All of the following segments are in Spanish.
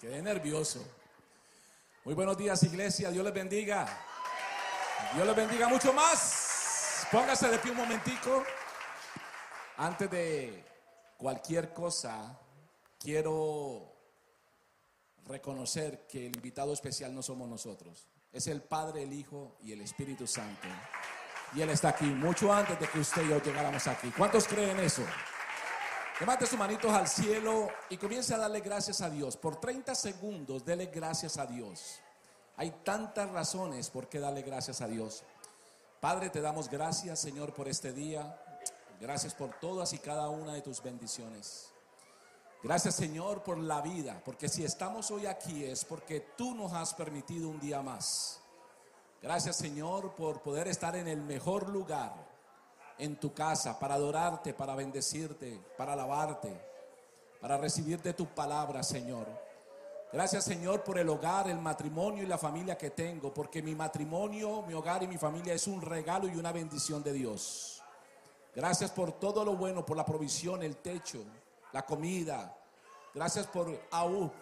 Quedé nervioso. Muy buenos días, iglesia. Dios les bendiga. Dios les bendiga mucho más. Póngase de pie un momentico. Antes de cualquier cosa, quiero reconocer que el invitado especial no somos nosotros. Es el Padre, el Hijo y el Espíritu Santo. Y Él está aquí mucho antes de que usted y yo llegáramos aquí. ¿Cuántos creen eso? Levante sus manitos al cielo y comience a darle gracias a Dios. Por 30 segundos, dele gracias a Dios. Hay tantas razones por qué darle gracias a Dios. Padre, te damos gracias, Señor, por este día. Gracias por todas y cada una de tus bendiciones. Gracias, Señor, por la vida, porque si estamos hoy aquí es porque tú nos has permitido un día más. Gracias, Señor, por poder estar en el mejor lugar en tu casa para adorarte, para bendecirte, para alabarte, para recibirte tu palabra, Señor. Gracias, Señor, por el hogar, el matrimonio y la familia que tengo, porque mi matrimonio, mi hogar y mi familia es un regalo y una bendición de Dios. Gracias por todo lo bueno, por la provisión, el techo, la comida. Gracias por aún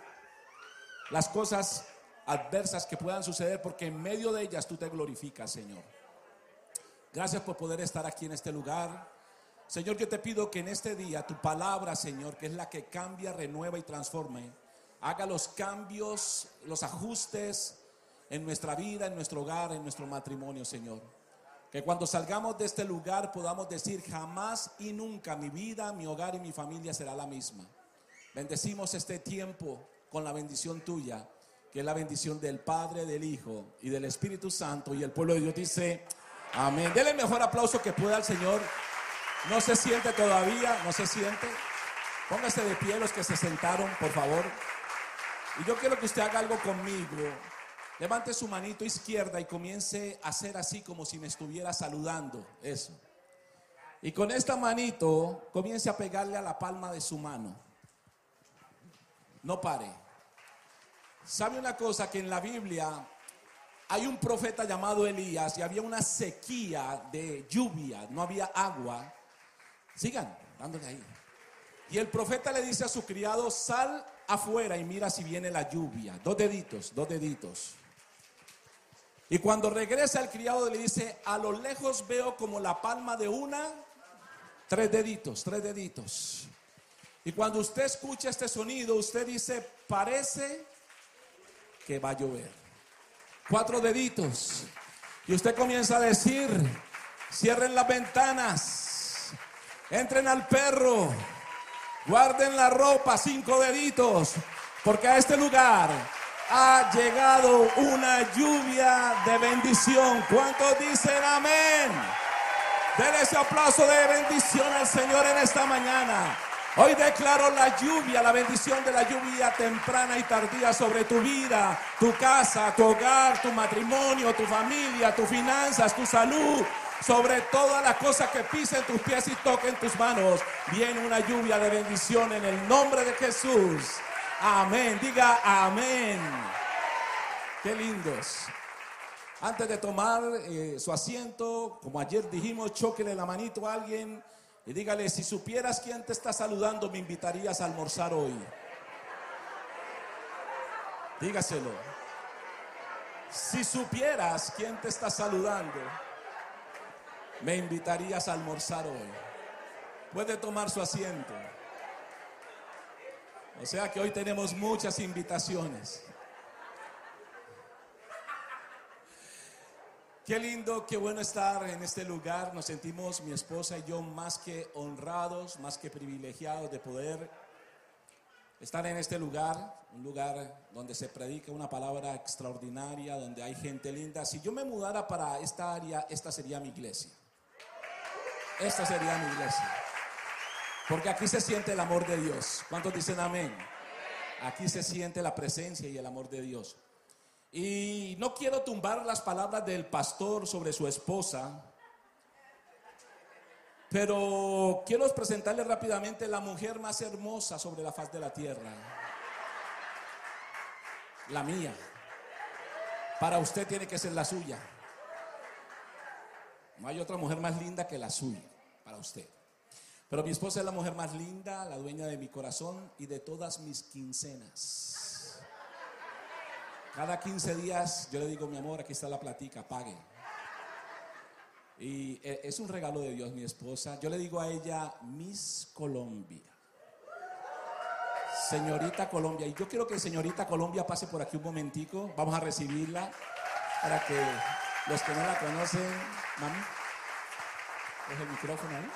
las cosas adversas que puedan suceder, porque en medio de ellas tú te glorificas, Señor. Gracias por poder estar aquí en este lugar. Señor, yo te pido que en este día tu palabra, Señor, que es la que cambia, renueva y transforme, haga los cambios, los ajustes en nuestra vida, en nuestro hogar, en nuestro matrimonio, Señor. Que cuando salgamos de este lugar podamos decir jamás y nunca mi vida, mi hogar y mi familia será la misma. Bendecimos este tiempo con la bendición tuya, que es la bendición del Padre, del Hijo y del Espíritu Santo. Y el pueblo de Dios dice, amén. Dele el mejor aplauso que pueda al Señor. No se siente todavía, no se siente. Póngase de pie los que se sentaron, por favor. Y yo quiero que usted haga algo conmigo. Levante su manito izquierda y comience a hacer así como si me estuviera saludando. Eso. Y con esta manito comience a pegarle a la palma de su mano. No pare. ¿Sabe una cosa? Que en la Biblia hay un profeta llamado Elías y había una sequía de lluvia, no había agua. Sigan dándole ahí. Y el profeta le dice a su criado, sal afuera y mira si viene la lluvia. Dos deditos, dos deditos. Y cuando regresa el criado le dice, a lo lejos veo como la palma de una, tres deditos, tres deditos. Y cuando usted escucha este sonido, usted dice, parece que va a llover. Cuatro deditos. Y usted comienza a decir, cierren las ventanas, entren al perro, guarden la ropa, cinco deditos, porque a este lugar ha llegado una lluvia de bendición. ¿Cuántos dicen amén? Denle ese aplauso de bendición al Señor en esta mañana. Hoy declaro la lluvia, la bendición de la lluvia temprana y tardía sobre tu vida, tu casa, tu hogar, tu matrimonio, tu familia, tus finanzas, tu salud, sobre todas las cosas que pisen tus pies y toquen tus manos. Viene una lluvia de bendición en el nombre de Jesús. Amén. Diga amén. Qué lindos. Antes de tomar eh, su asiento, como ayer dijimos, choquele la manito a alguien y dígale, si supieras quién te está saludando, me invitarías a almorzar hoy. Dígaselo. Si supieras quién te está saludando, me invitarías a almorzar hoy. Puede tomar su asiento. O sea que hoy tenemos muchas invitaciones. Qué lindo, qué bueno estar en este lugar. Nos sentimos mi esposa y yo más que honrados, más que privilegiados de poder estar en este lugar, un lugar donde se predica una palabra extraordinaria, donde hay gente linda. Si yo me mudara para esta área, esta sería mi iglesia. Esta sería mi iglesia. Porque aquí se siente el amor de Dios. ¿Cuántos dicen amén? Aquí se siente la presencia y el amor de Dios. Y no quiero tumbar las palabras del pastor sobre su esposa, pero quiero presentarle rápidamente la mujer más hermosa sobre la faz de la tierra. La mía. Para usted tiene que ser la suya. No hay otra mujer más linda que la suya, para usted. Pero mi esposa es la mujer más linda, la dueña de mi corazón y de todas mis quincenas. Cada 15 días yo le digo, mi amor, aquí está la platica, pague. Y eh, es un regalo de Dios, mi esposa. Yo le digo a ella, Miss Colombia. Señorita Colombia. Y yo quiero que señorita Colombia pase por aquí un momentico. Vamos a recibirla para que los que no la conocen, mami, coge el micrófono ahí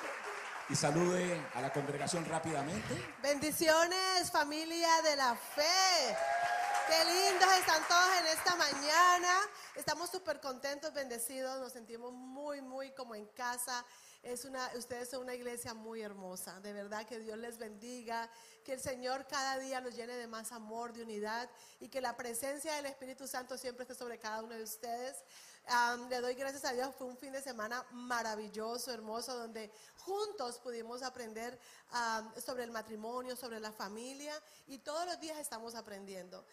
y salude a la congregación rápidamente. Bendiciones, familia de la fe. Qué lindos están todos en esta mañana. Estamos súper contentos, bendecidos, nos sentimos muy, muy como en casa. Es una, ustedes son una iglesia muy hermosa. De verdad que Dios les bendiga, que el Señor cada día nos llene de más amor, de unidad y que la presencia del Espíritu Santo siempre esté sobre cada uno de ustedes le doy gracias a Dios, fue un fin de semana maravilloso, hermoso, donde juntos pudimos aprender sobre el matrimonio, sobre la familia y todos los días estamos aprendiendo.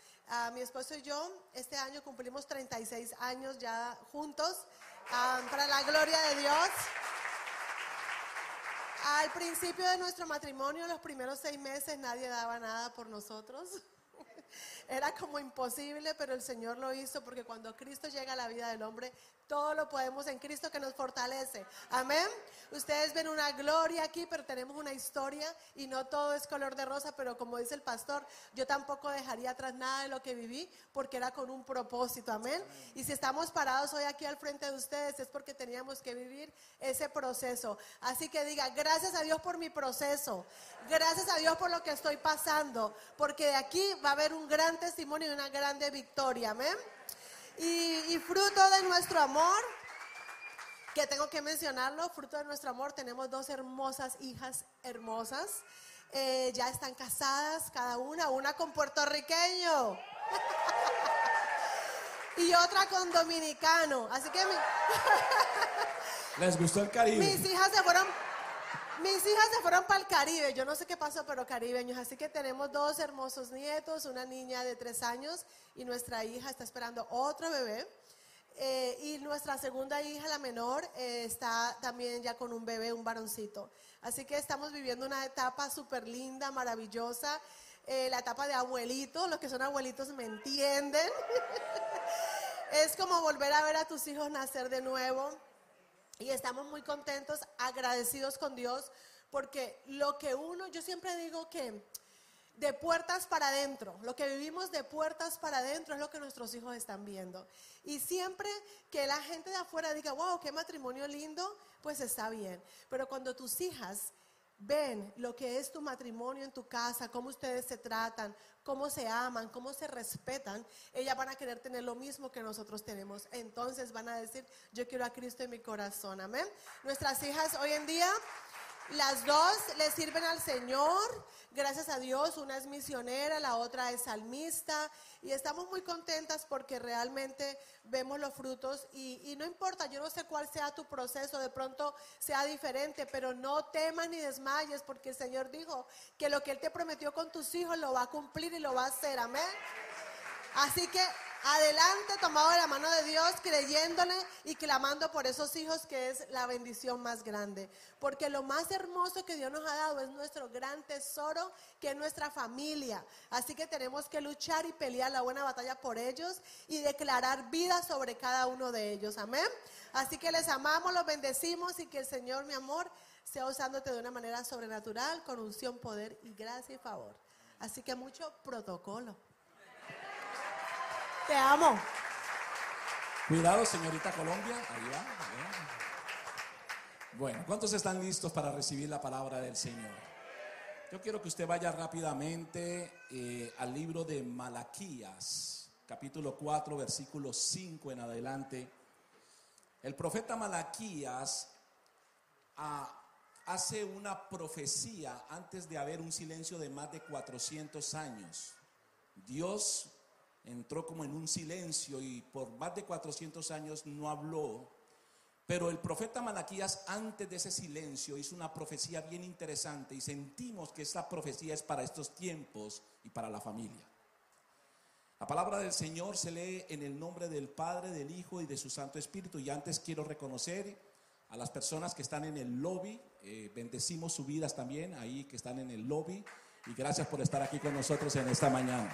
mi esposo y yo este año cumplimos 36 años ya juntos, para la gloria de Dios. Al principio de nuestro matrimonio, los primeros seis meses, nadie daba nada por nosotros. Era como imposible, pero el Señor lo hizo porque cuando Cristo llega a la vida del hombre, todo lo podemos en Cristo que nos fortalece. Amén. Ustedes ven una gloria aquí, pero tenemos una historia y no todo es color de rosa, pero como dice el pastor, yo tampoco dejaría atrás nada de lo que viví porque era con un propósito. Amén. Y si estamos parados hoy aquí al frente de ustedes es porque teníamos que vivir ese proceso. Así que diga, gracias a Dios por mi proceso. Gracias a Dios por lo que estoy pasando, porque de aquí va a haber un gran testimonio y una grande victoria. Amén. Y, fruto de nuestro amor, que tengo que mencionarlo, fruto de nuestro amor, tenemos dos hermosas hijas hermosas. Eh, ya están casadas cada una, una con puertorriqueño y otra con dominicano. Así que les gustó el Caribe. Mis hijas se fueron mis hijas se fueron para el Caribe, yo no sé qué pasó, pero caribeños. Así que tenemos dos hermosos nietos, una niña de tres años y nuestra hija está esperando otro bebé. Eh, y nuestra segunda hija, la menor, eh, está también ya con un bebé, un varoncito. Así que estamos viviendo una etapa súper linda, maravillosa. Eh, la etapa de abuelito, los que son abuelitos me entienden. es como volver a ver a tus hijos nacer de nuevo. Y estamos muy contentos, agradecidos con Dios, porque lo que uno, yo siempre digo que de puertas para adentro, lo que vivimos de puertas para adentro es lo que nuestros hijos están viendo. Y siempre que la gente de afuera diga, wow, qué matrimonio lindo, pues está bien. Pero cuando tus hijas ven lo que es tu matrimonio en tu casa, cómo ustedes se tratan, cómo se aman, cómo se respetan, ellas van a querer tener lo mismo que nosotros tenemos. Entonces van a decir, yo quiero a Cristo en mi corazón. Amén. Nuestras hijas hoy en día las dos le sirven al Señor, gracias a Dios. Una es misionera, la otra es salmista. Y estamos muy contentas porque realmente vemos los frutos. Y, no importa, yo no sé cuál sea tu proceso, de pronto sea diferente, pero no temas ni desmayes porque el Señor dijo que lo que Él te prometió con tus hijos lo va a cumplir y lo va a hacer. Amén. Así que adelante, tomado de la mano de Dios, creyéndole y clamando por esos hijos que es la bendición más grande. Porque lo más hermoso que Dios nos ha dado es nuestro gran tesoro, que es nuestra familia. Así que tenemos que luchar y pelear la buena batalla por ellos y declarar vida sobre cada uno de ellos. Amén. Así que les amamos, los bendecimos y que el Señor, mi amor, sea usándote de una manera sobrenatural, con unción, poder y gracia y favor. Así que mucho protocolo. Te amo. Cuidado, señorita Colombia. Ahí va. Bueno, ¿cuántos están listos para recibir la palabra del Señor? Yo quiero que usted vaya rápidamente eh, al libro de Malaquías, capítulo 4, versículo 5 en adelante. El profeta Malaquías ah, hace una profecía antes de haber un silencio de más de 400 años. Dios entró como en un silencio y por más de 400 años no habló. Pero el profeta Malaquías antes de ese silencio hizo una profecía bien interesante y sentimos que esta profecía es para estos tiempos y para la familia. La palabra del Señor se lee en el nombre del Padre, del Hijo y de su Santo Espíritu. Y antes quiero reconocer a las personas que están en el lobby, eh, bendecimos sus vidas también, ahí que están en el lobby. Y gracias por estar aquí con nosotros en esta mañana.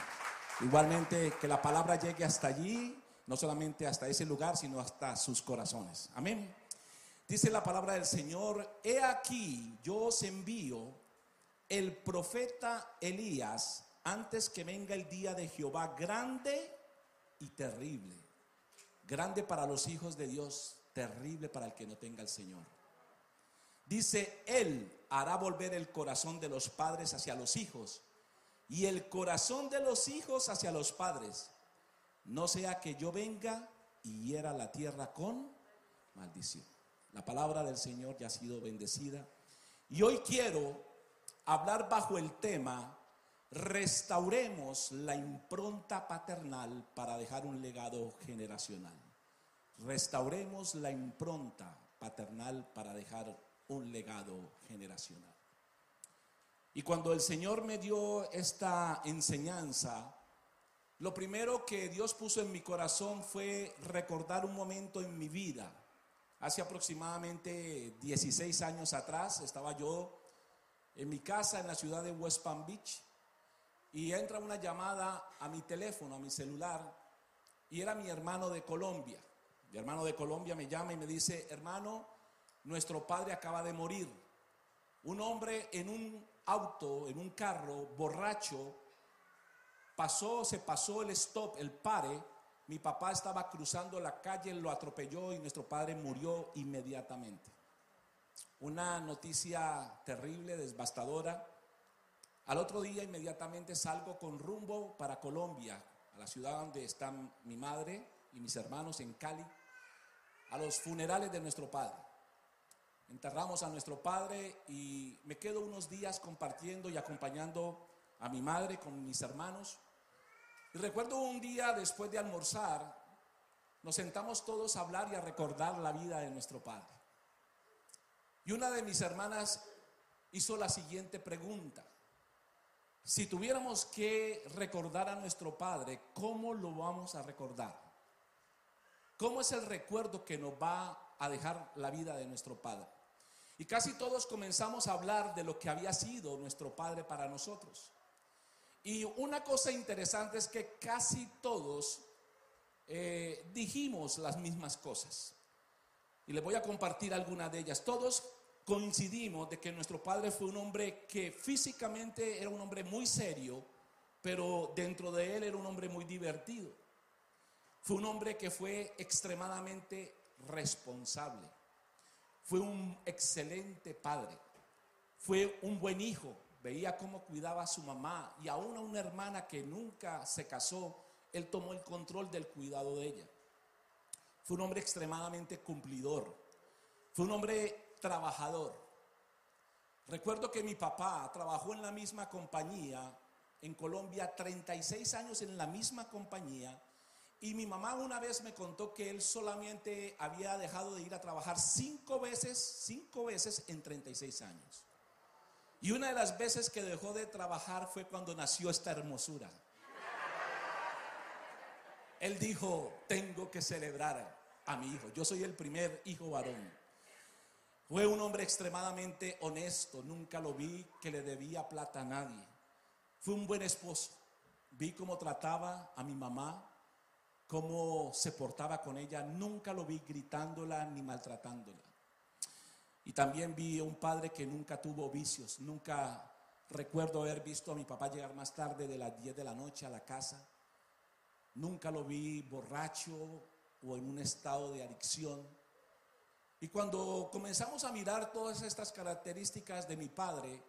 Igualmente, que la palabra llegue hasta allí, no solamente hasta ese lugar, sino hasta sus corazones. Amén. Dice la palabra del Señor, he aquí, yo os envío el profeta Elías antes que venga el día de Jehová grande y terrible. Grande para los hijos de Dios, terrible para el que no tenga el Señor. Dice, Él hará volver el corazón de los padres hacia los hijos y el corazón de los hijos hacia los padres. No sea que yo venga y hiera la tierra con maldición. La palabra del Señor ya ha sido bendecida. Y hoy quiero hablar bajo el tema, restauremos la impronta paternal para dejar un legado generacional. Restauremos la impronta paternal para dejar un legado generacional. Y cuando el Señor me dio esta enseñanza, lo primero que Dios puso en mi corazón fue recordar un momento en mi vida. Hace aproximadamente 16 años atrás estaba yo en mi casa en la ciudad de West Palm Beach y entra una llamada a mi teléfono, a mi celular, y era mi hermano de Colombia. Mi hermano de Colombia me llama y me dice, hermano, nuestro padre acaba de morir. Un hombre en un auto, en un carro, borracho, pasó, se pasó el stop, el pare. Mi papá estaba cruzando la calle, lo atropelló y nuestro padre murió inmediatamente. Una noticia terrible, devastadora. Al otro día inmediatamente salgo con rumbo para Colombia, a la ciudad donde están mi madre y mis hermanos en Cali, a los funerales de nuestro padre. Enterramos a nuestro padre y me quedo unos días compartiendo y acompañando a mi madre con mis hermanos. Y recuerdo un día después de almorzar, nos sentamos todos a hablar y a recordar la vida de nuestro padre. Y una de mis hermanas hizo la siguiente pregunta. Si tuviéramos que recordar a nuestro padre, ¿cómo lo vamos a recordar? ¿Cómo es el recuerdo que nos va a dejar la vida de nuestro padre? Y casi todos comenzamos a hablar de lo que había sido nuestro Padre para nosotros. Y una cosa interesante es que casi todos eh, dijimos las mismas cosas. Y les voy a compartir algunas de ellas. Todos coincidimos de que nuestro Padre fue un hombre que físicamente era un hombre muy serio, pero dentro de él era un hombre muy divertido. Fue un hombre que fue extremadamente responsable. Fue un excelente padre. Fue un buen hijo. Veía cómo cuidaba a su mamá y aún a una hermana que nunca se casó, él tomó el control del cuidado de ella. Fue un hombre extremadamente cumplidor. Fue un hombre trabajador. Recuerdo que mi papá trabajó en la misma compañía en Colombia, 36 años en la misma compañía y mi mamá una vez me contó que él solamente había dejado de ir a trabajar cinco veces, cinco veces en 36 años. Y una de las veces que dejó de trabajar fue cuando nació esta hermosura. Él dijo, tengo que celebrar a mi hijo. Yo soy el primer hijo varón. Fue un hombre extremadamente honesto. Nunca lo vi que le debía plata a nadie. Fue un buen esposo. Vi cómo trataba a mi mamá, cómo se portaba con ella, nunca lo vi gritándola ni maltratándola. Y también vi a un padre que nunca tuvo vicios, nunca recuerdo haber visto a mi papá llegar más tarde de las 10 de la noche a la casa. Nunca lo vi borracho o en un estado de adicción. Y cuando comenzamos a mirar todas estas características de mi padre,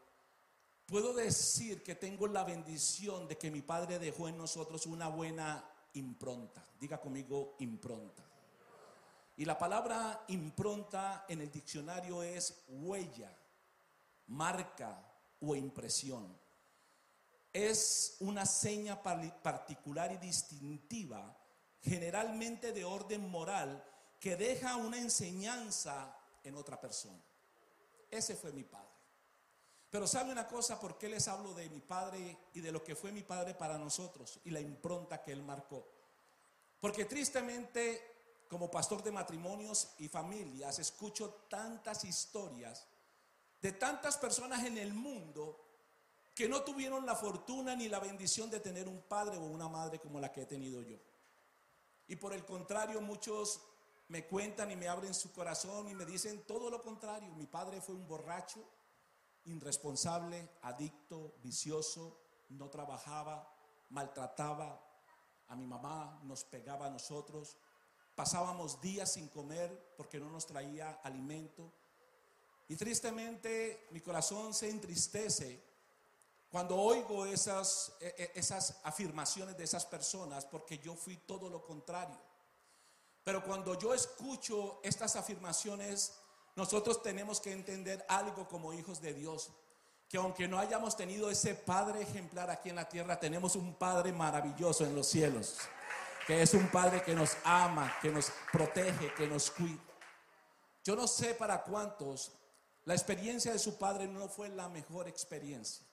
puedo decir que tengo la bendición de que mi padre dejó en nosotros una buena impronta. Diga conmigo impronta. Y la palabra impronta en el diccionario es huella, marca o impresión. Es una seña particular y distintiva, generalmente de orden moral, que deja una enseñanza en otra persona. Ese fue mi padre. Pero sabe una cosa, ¿por qué les hablo de mi padre y de lo que fue mi padre para nosotros y la impronta que él marcó? Porque tristemente, como pastor de matrimonios y familias, escucho tantas historias de tantas personas en el mundo que no tuvieron la fortuna ni la bendición de tener un padre o una madre como la que he tenido yo. Y por el contrario, muchos me cuentan y me abren su corazón y me dicen todo lo contrario. Mi padre fue un borracho, irresponsable, adicto, vicioso, no trabajaba, maltrataba a mi mamá, nos pegaba a nosotros. Pasábamos días sin comer porque no nos traía alimento. Y tristemente mi corazón se entristece cuando oigo esas, e, e, esas afirmaciones de esas personas, porque yo fui todo lo contrario. Pero cuando yo escucho estas afirmaciones, nosotros tenemos que entender algo como hijos de Dios, que aunque no hayamos tenido ese Padre ejemplar aquí en la tierra, tenemos un Padre maravilloso en los cielos, que es un Padre que nos ama, que nos protege, que nos cuida. Yo no sé para cuántos la experiencia de su Padre no fue la mejor experiencia.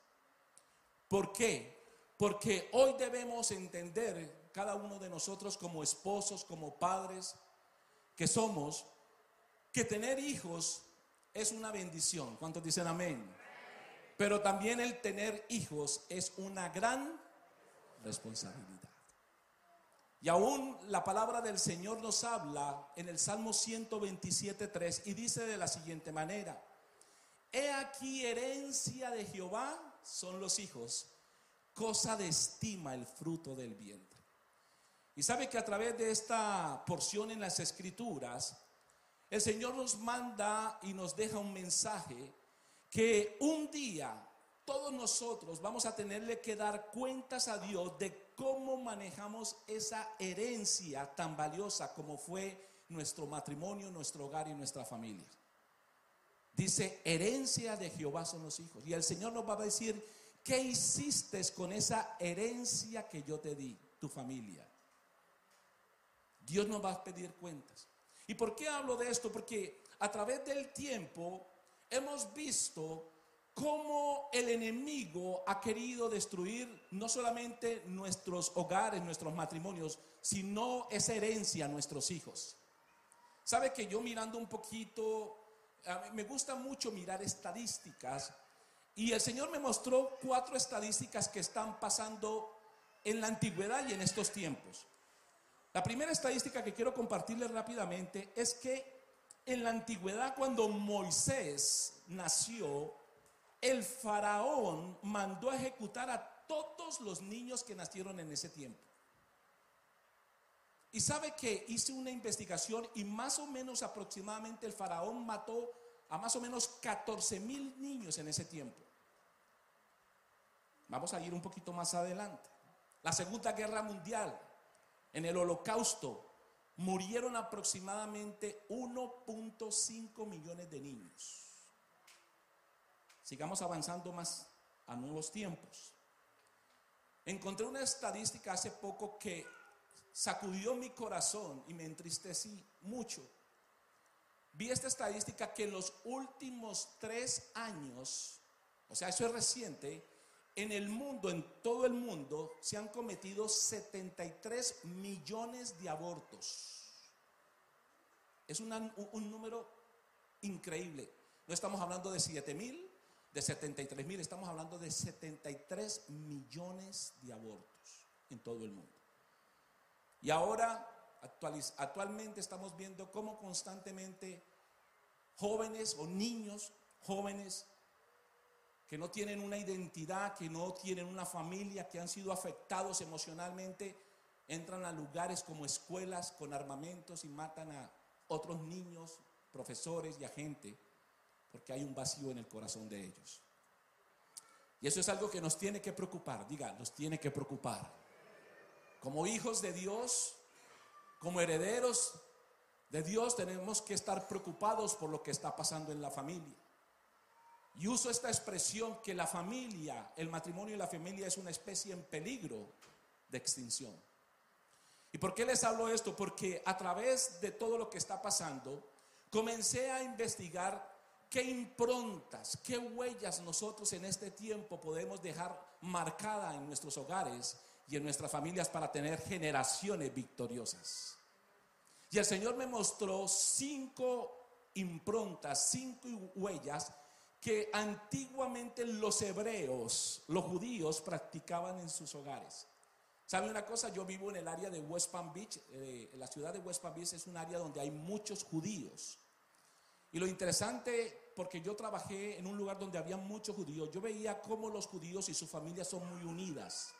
¿Por qué? Porque hoy debemos entender, cada uno de nosotros como esposos, como padres que somos, que tener hijos es una bendición. ¿Cuántos dicen amén? Pero también el tener hijos es una gran responsabilidad. Y aún la palabra del Señor nos habla en el Salmo 127.3 y dice de la siguiente manera, He aquí herencia de Jehová son los hijos, cosa de estima el fruto del vientre. Y sabe que a través de esta porción en las escrituras, el Señor nos manda y nos deja un mensaje que un día todos nosotros vamos a tenerle que dar cuentas a Dios de cómo manejamos esa herencia tan valiosa como fue nuestro matrimonio, nuestro hogar y nuestra familia. Dice, herencia de Jehová son los hijos. Y el Señor nos va a decir, ¿qué hiciste con esa herencia que yo te di, tu familia? Dios nos va a pedir cuentas. ¿Y por qué hablo de esto? Porque a través del tiempo hemos visto cómo el enemigo ha querido destruir no solamente nuestros hogares, nuestros matrimonios, sino esa herencia a nuestros hijos. Sabe que yo mirando un poquito me gusta mucho mirar estadísticas y el Señor me mostró cuatro estadísticas que están pasando en la antigüedad y en estos tiempos. La primera estadística que quiero compartirles rápidamente es que en la antigüedad cuando Moisés nació, el faraón mandó a ejecutar a todos los niños que nacieron en ese tiempo. Y sabe que hice una investigación y más o menos aproximadamente el faraón mató a más o menos 14 mil niños en ese tiempo. Vamos a ir un poquito más adelante. La Segunda Guerra Mundial, en el Holocausto, murieron aproximadamente 1.5 millones de niños. Sigamos avanzando más a nuevos tiempos. Encontré una estadística hace poco que sacudió mi corazón y me entristecí mucho. Vi esta estadística que en los últimos tres años, o sea, eso es reciente, en el mundo, en todo el mundo, se han cometido 73 millones de abortos. Es un, número increíble. No estamos hablando de 7 mil, de 73 mil, estamos hablando de 73 millones de abortos en todo el mundo. Y ahora, actualmente estamos viendo cómo constantemente jóvenes o niños jóvenes que no tienen una identidad, que no tienen una familia, que han sido afectados emocionalmente, entran a lugares como escuelas con armamentos y matan a otros niños, profesores y a gente, porque hay un vacío en el corazón de ellos. Y eso es algo que nos tiene que preocupar, diga, nos tiene que preocupar. Como hijos de Dios, como herederos de Dios, tenemos que estar preocupados por lo que está pasando en la familia. Y uso esta expresión que la familia, el matrimonio y la familia es una especie en peligro de extinción. ¿Y por qué les hablo esto? Porque a través de todo lo que está pasando, comencé a investigar qué improntas, qué huellas nosotros en este tiempo podemos dejar marcada en nuestros hogares y en nuestras familias para tener generaciones victoriosas. Y el Señor me mostró cinco improntas, cinco huellas que antiguamente los hebreos, los judíos, practicaban en sus hogares. ¿Sabe una cosa? Yo vivo en el área de West Palm Beach. Eh, la ciudad de West Palm Beach es un área donde hay muchos judíos. Y lo interesante, porque yo trabajé en un lugar donde había muchos judíos, yo veía cómo los judíos y sus familias son muy unidas.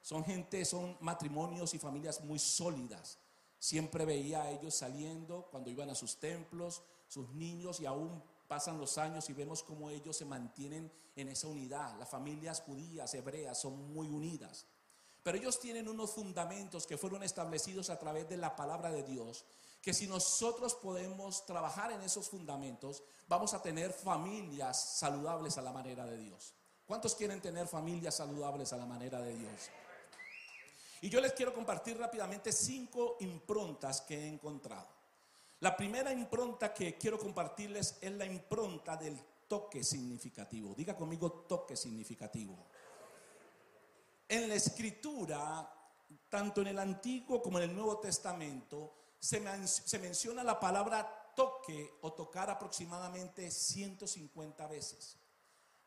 Son gente, son matrimonios y familias muy sólidas. Siempre veía a ellos saliendo cuando iban a sus templos, sus niños, y aún pasan los años y vemos cómo ellos se mantienen en esa unidad. Las familias judías, hebreas, son muy unidas. Pero ellos tienen unos fundamentos que fueron establecidos a través de la palabra de Dios, que si nosotros podemos trabajar en esos fundamentos, vamos a tener familias saludables a la manera de Dios. ¿Cuántos quieren tener familias saludables a la manera de Dios? Y yo les quiero compartir rápidamente cinco improntas que he encontrado. La primera impronta que quiero compartirles es la impronta del toque significativo. Diga conmigo toque significativo. En la escritura, tanto en el Antiguo como en el Nuevo Testamento, se, menciona la palabra toque o tocar aproximadamente 150 veces.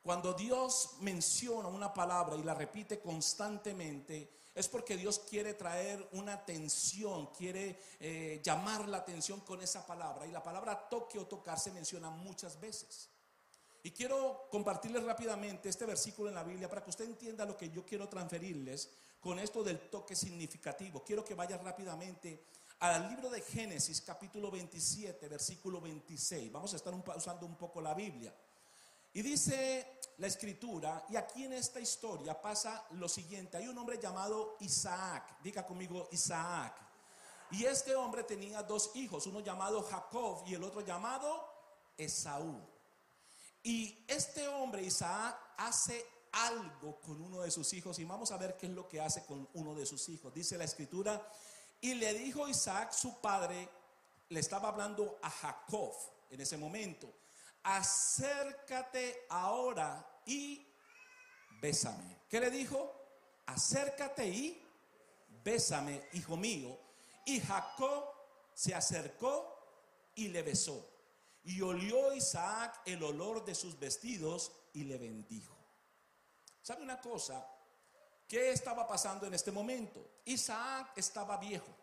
Cuando Dios menciona una palabra y la repite constantemente, es porque Dios quiere traer una atención, quiere eh, llamar la atención con esa palabra. Y la palabra toque o tocar se menciona muchas veces. Y quiero compartirles rápidamente este versículo en la Biblia para que usted entienda lo que yo quiero transferirles con esto del toque significativo. Quiero que vaya rápidamente al libro de Génesis capítulo 27, versículo 26. Vamos a estar usando un poco la Biblia. Y dice la escritura, y aquí en esta historia pasa lo siguiente. Hay un hombre llamado Isaac. Diga conmigo Isaac. Y este hombre tenía dos hijos, uno llamado Jacob y el otro llamado Esaú. Y este hombre, Isaac, hace algo con uno de sus hijos y vamos a ver qué es lo que hace con uno de sus hijos. Dice la escritura, y le dijo Isaac, su padre, le estaba hablando a Jacob en ese momento, acércate ahora y bésame. ¿Qué le dijo? Acércate y bésame, hijo mío. Y Jacob se acercó y le besó. Y olió Isaac el olor de sus vestidos y le bendijo. ¿Sabe una cosa? ¿Qué estaba pasando en este momento? Isaac estaba viejo.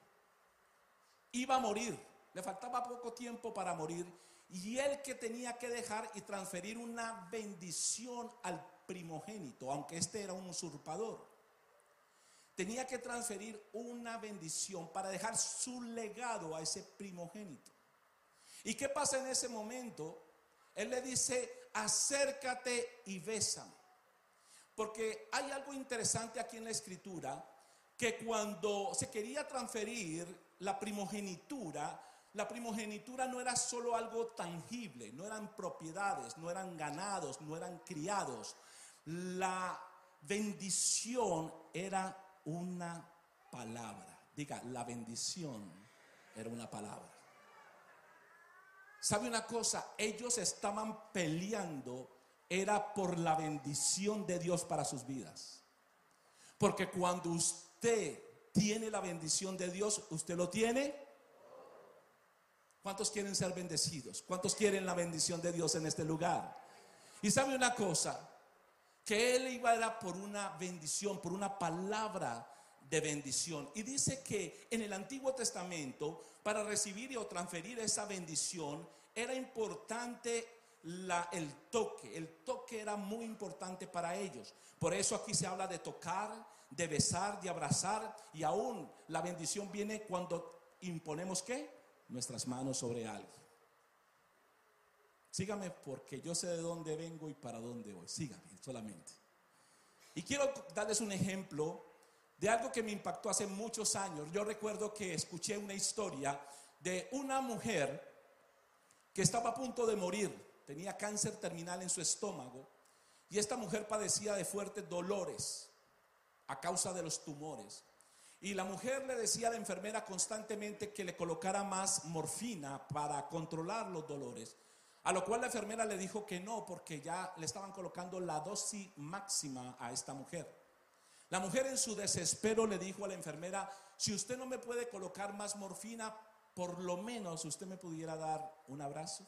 Iba a morir. Le faltaba poco tiempo para morir. Y él que tenía que dejar y transferir una bendición al primogénito, aunque este era un usurpador. Tenía que transferir una bendición para dejar su legado a ese primogénito. ¿Y qué pasa en ese momento? Él le dice, acércate y bésame. Porque hay algo interesante aquí en la escritura, que cuando se quería transferir la primogenitura, la primogenitura no era solo algo tangible, no eran propiedades, no eran ganados, no eran criados. La bendición era una palabra. Diga, la bendición era una palabra. ¿Sabe una cosa? Ellos estaban peleando, era por la bendición de Dios para sus vidas. Porque cuando usted tiene la bendición de Dios, usted lo tiene. ¿Cuántos quieren ser bendecidos? ¿Cuántos quieren la bendición de Dios en este lugar? Y sabe una cosa, que él iba era por una bendición, por una palabra de bendición. Y dice que en el Antiguo Testamento, para recibir o transferir esa bendición, era importante el toque. El toque era muy importante para ellos. Por eso aquí se habla de tocar, de besar, de abrazar. Y aún la bendición viene cuando imponemos qué? Nuestras manos sobre alguien. Sígame porque yo sé de dónde vengo y para dónde voy. Sígame solamente. Y quiero darles un ejemplo de algo que me impactó hace muchos años. Yo recuerdo que escuché una historia de una mujer que estaba a punto de morir, tenía cáncer terminal en su estómago y esta mujer padecía de fuertes dolores a causa de los tumores. Y la mujer le decía a la enfermera constantemente que le colocara más morfina para controlar los dolores. A lo cual la enfermera le dijo que no, porque ya le estaban colocando la dosis máxima a esta mujer. La mujer en su desespero le dijo a la enfermera, si usted no me puede colocar más morfina, por lo menos usted me pudiera dar un abrazo.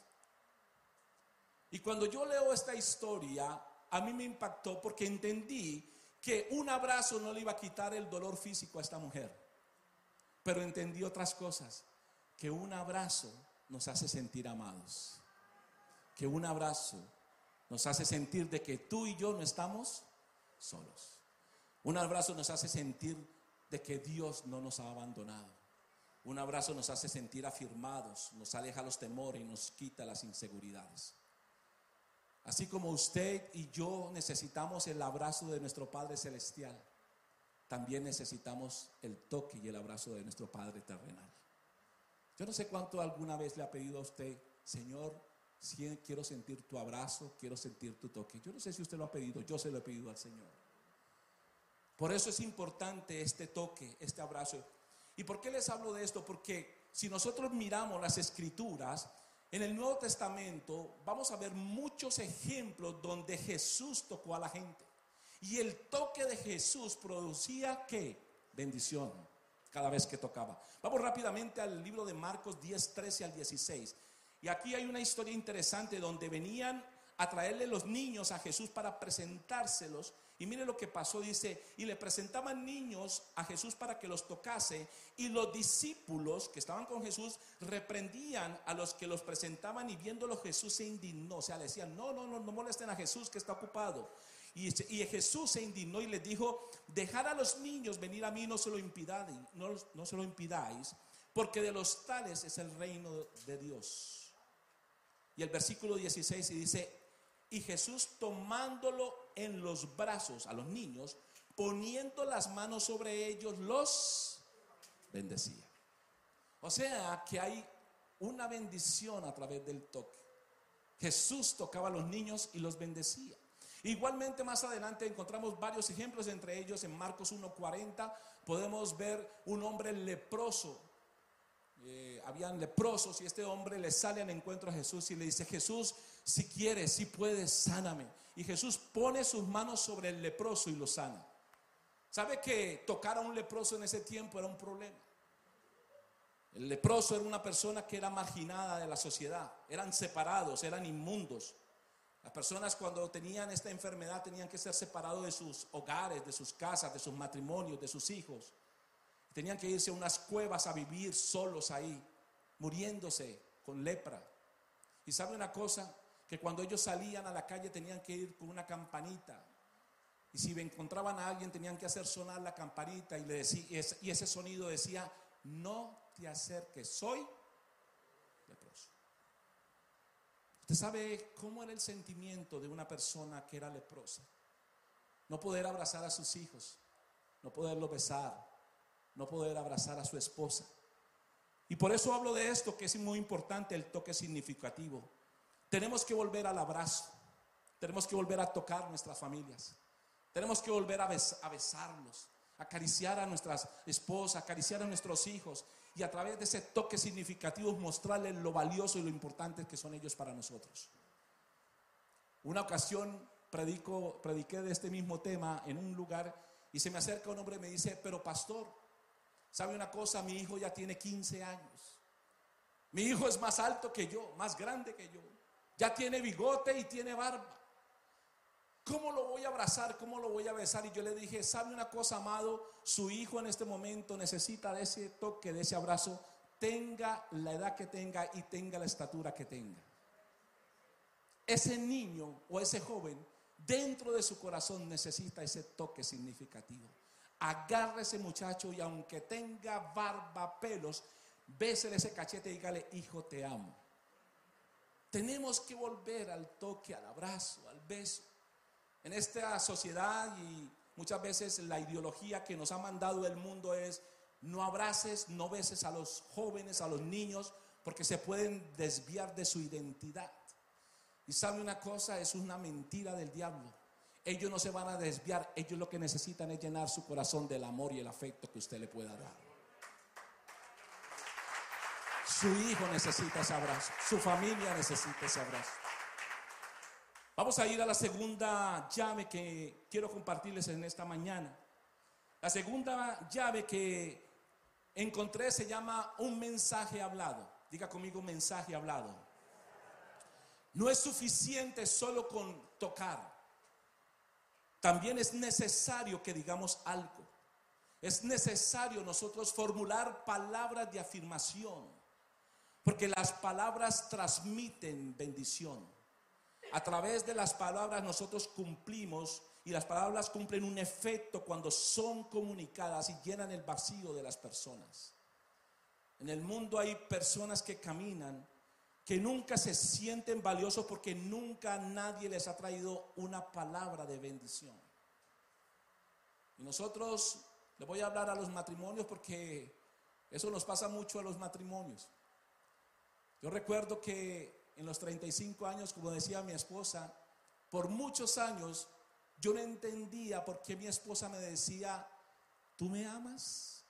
Y cuando yo leo esta historia, a mí me impactó porque entendí que un abrazo no le iba a quitar el dolor físico a esta mujer. Pero entendí otras cosas, que un abrazo nos hace sentir amados. Que un abrazo nos hace sentir de que tú y yo no estamos solos. Un abrazo nos hace sentir de que Dios no nos ha abandonado. Un abrazo nos hace sentir afirmados, nos aleja los temores y nos quita las inseguridades. Así como usted y yo necesitamos el abrazo de nuestro Padre Celestial, también necesitamos el toque y el abrazo de nuestro Padre terrenal. Yo no sé cuánto alguna vez le ha pedido a usted, Señor, quiero sentir tu abrazo, quiero sentir tu toque. Yo no sé si usted lo ha pedido, yo se lo he pedido al Señor. Por eso es importante este toque, este abrazo. ¿Y por qué les hablo de esto? Porque si nosotros miramos las escrituras, en el Nuevo Testamento vamos a ver muchos ejemplos donde Jesús tocó a la gente. Y el toque de Jesús producía qué? Bendición cada vez que tocaba. Vamos rápidamente al libro de Marcos 10, 13 al 16. Y aquí hay una historia interesante donde venían a traerle los niños a Jesús para presentárselos y mire lo que pasó, dice, y le presentaban niños a Jesús para que los tocase, y los discípulos que estaban con Jesús reprendían a los que los presentaban y viéndolo Jesús se indignó, o sea, le decían, no, no, no, no molesten a Jesús que está ocupado. Y, y Jesús se indignó y les dijo, dejar a los niños venir a mí no se lo impidáis, no, no se lo impidáis, porque de los tales es el reino de Dios. Y el versículo 16 dice, y Jesús tomándolo en los brazos a los niños, poniendo las manos sobre ellos, los bendecía. O sea que hay una bendición a través del toque. Jesús tocaba a los niños y los bendecía. Igualmente más adelante encontramos varios ejemplos, entre ellos en Marcos 1.40 podemos ver un hombre leproso eh, habían leprosos y este hombre le sale al encuentro a Jesús y le dice, Jesús, si quieres, si puedes, sáname. Y Jesús pone sus manos sobre el leproso y lo sana. ¿Sabe que tocar a un leproso en ese tiempo era un problema? El leproso era una persona que era marginada de la sociedad, eran separados, eran inmundos. Las personas cuando tenían esta enfermedad tenían que ser separados de sus hogares, de sus casas, de sus matrimonios, de sus hijos. Tenían que irse a unas cuevas a vivir solos ahí, muriéndose con lepra. Y sabe una cosa, que cuando ellos salían a la calle tenían que ir con una campanita. Y si encontraban a alguien tenían que hacer sonar la campanita y, le decía, y ese sonido decía, no te acerques, soy leproso. Usted sabe cómo era el sentimiento de una persona que era leprosa. No poder abrazar a sus hijos, no poderlo besar, no poder abrazar a su esposa. Y por eso hablo de esto, que es muy importante el toque significativo. Tenemos que volver al abrazo, tenemos que volver a tocar nuestras familias, tenemos que volver a, a besarlos, acariciar a nuestras esposas, acariciar a nuestros hijos y a través de ese toque significativo mostrarles lo valioso y lo importante que son ellos para nosotros. Una ocasión prediqué de este mismo tema en un lugar y se me acerca un hombre y me dice, pero pastor, ¿Sabe una cosa? Mi hijo ya tiene 15 años. Mi hijo es más alto que yo, más grande que yo. Ya tiene bigote y tiene barba. ¿Cómo lo voy a abrazar? ¿Cómo lo voy a besar? Y yo le dije, ¿sabe una cosa, amado? Su hijo en este momento necesita de ese toque, de ese abrazo, tenga la edad que tenga y tenga la estatura que tenga. Ese niño o ese joven dentro de su corazón necesita ese toque significativo agarre ese muchacho y aunque tenga barba, pelos, bésele ese cachete y dígale, hijo, te amo. Tenemos que volver al toque, al abrazo, al beso. En esta sociedad y muchas veces la ideología que nos ha mandado el mundo es no abraces, no beses a los jóvenes, a los niños, porque se pueden desviar de su identidad. Y sabe una cosa, es una mentira del diablo. Ellos no se van a desviar, ellos lo que necesitan es llenar su corazón del amor y el afecto que usted le pueda dar. Su hijo necesita ese abrazo, su familia necesita ese abrazo. Vamos a ir a la segunda llave que quiero compartirles en esta mañana. La segunda llave que encontré se llama un mensaje hablado. Diga conmigo mensaje hablado. No es suficiente solo con tocar. También es necesario que digamos algo. Es necesario nosotros formular palabras de afirmación, porque las palabras transmiten bendición. A través de las palabras nosotros cumplimos y las palabras cumplen un efecto cuando son comunicadas y llenan el vacío de las personas. En el mundo hay personas que caminan que nunca se sienten valiosos porque nunca nadie les ha traído una palabra de bendición. Y nosotros le voy a hablar a los matrimonios porque eso nos pasa mucho a los matrimonios. Yo recuerdo que en los 35 años, como decía mi esposa, por muchos años yo no entendía por qué mi esposa me decía, ¿tú me amas?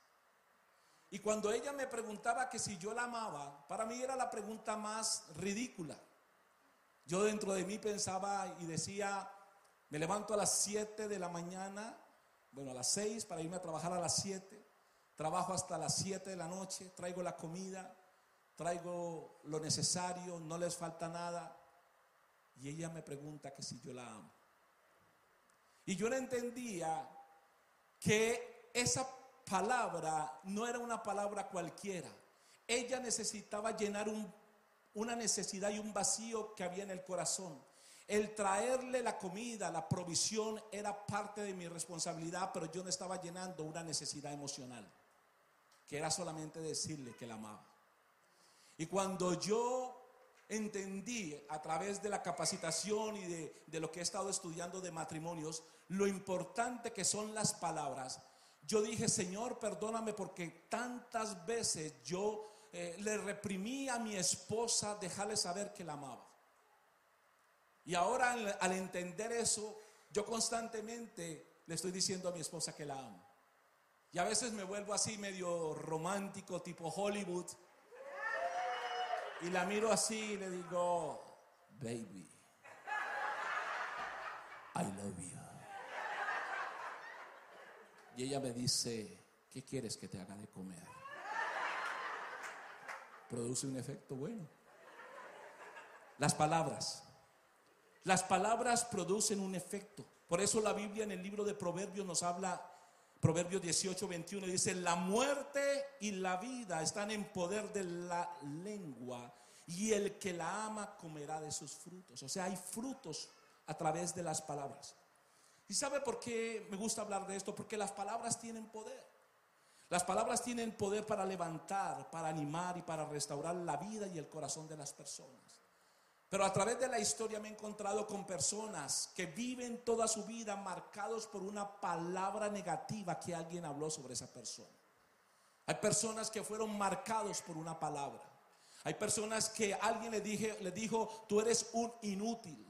Y cuando ella me preguntaba que si yo la amaba, para mí era la pregunta más ridícula. Yo dentro de mí pensaba y decía, me levanto a las 7 de la mañana, bueno, a las 6 para irme a trabajar a las 7, trabajo hasta las 7 de la noche, traigo la comida, traigo lo necesario, no les falta nada. Y ella me pregunta que si yo la amo. Y yo no entendía que esa palabra no era una palabra cualquiera. Ella necesitaba llenar una necesidad y un vacío que había en el corazón. El traerle la comida, la provisión era parte de mi responsabilidad, pero yo no estaba llenando una necesidad emocional, que era solamente decirle que la amaba. Y cuando yo entendí a través de la capacitación y de, de, lo que he estado estudiando de matrimonios, lo importante que son las palabras, yo dije, Señor, perdóname porque tantas veces yo eh, le reprimí a mi esposa dejarle saber que la amaba. Y ahora al, al entender eso, yo constantemente le estoy diciendo a mi esposa que la amo. Y a veces me vuelvo así medio romántico, tipo Hollywood. Y la miro así y le digo, baby, I love you. Y ella me dice, ¿qué quieres que te haga de comer? Produce un efecto bueno. Las palabras. Las palabras producen un efecto. Por eso la Biblia en el libro de Proverbios nos habla, Proverbios 18, 21, dice, la muerte y la vida están en poder de la lengua y el que la ama comerá de sus frutos. O sea, hay frutos a través de las palabras. ¿Y sabe por qué me gusta hablar de esto? Porque las palabras tienen poder. Las palabras tienen poder para levantar, para animar y para restaurar la vida y el corazón de las personas. Pero a través de la historia me he encontrado con personas que viven toda su vida marcados por una palabra negativa que alguien habló sobre esa persona. Hay personas que fueron marcados por una palabra. Hay personas que alguien le, dije, le dijo, tú eres un inútil.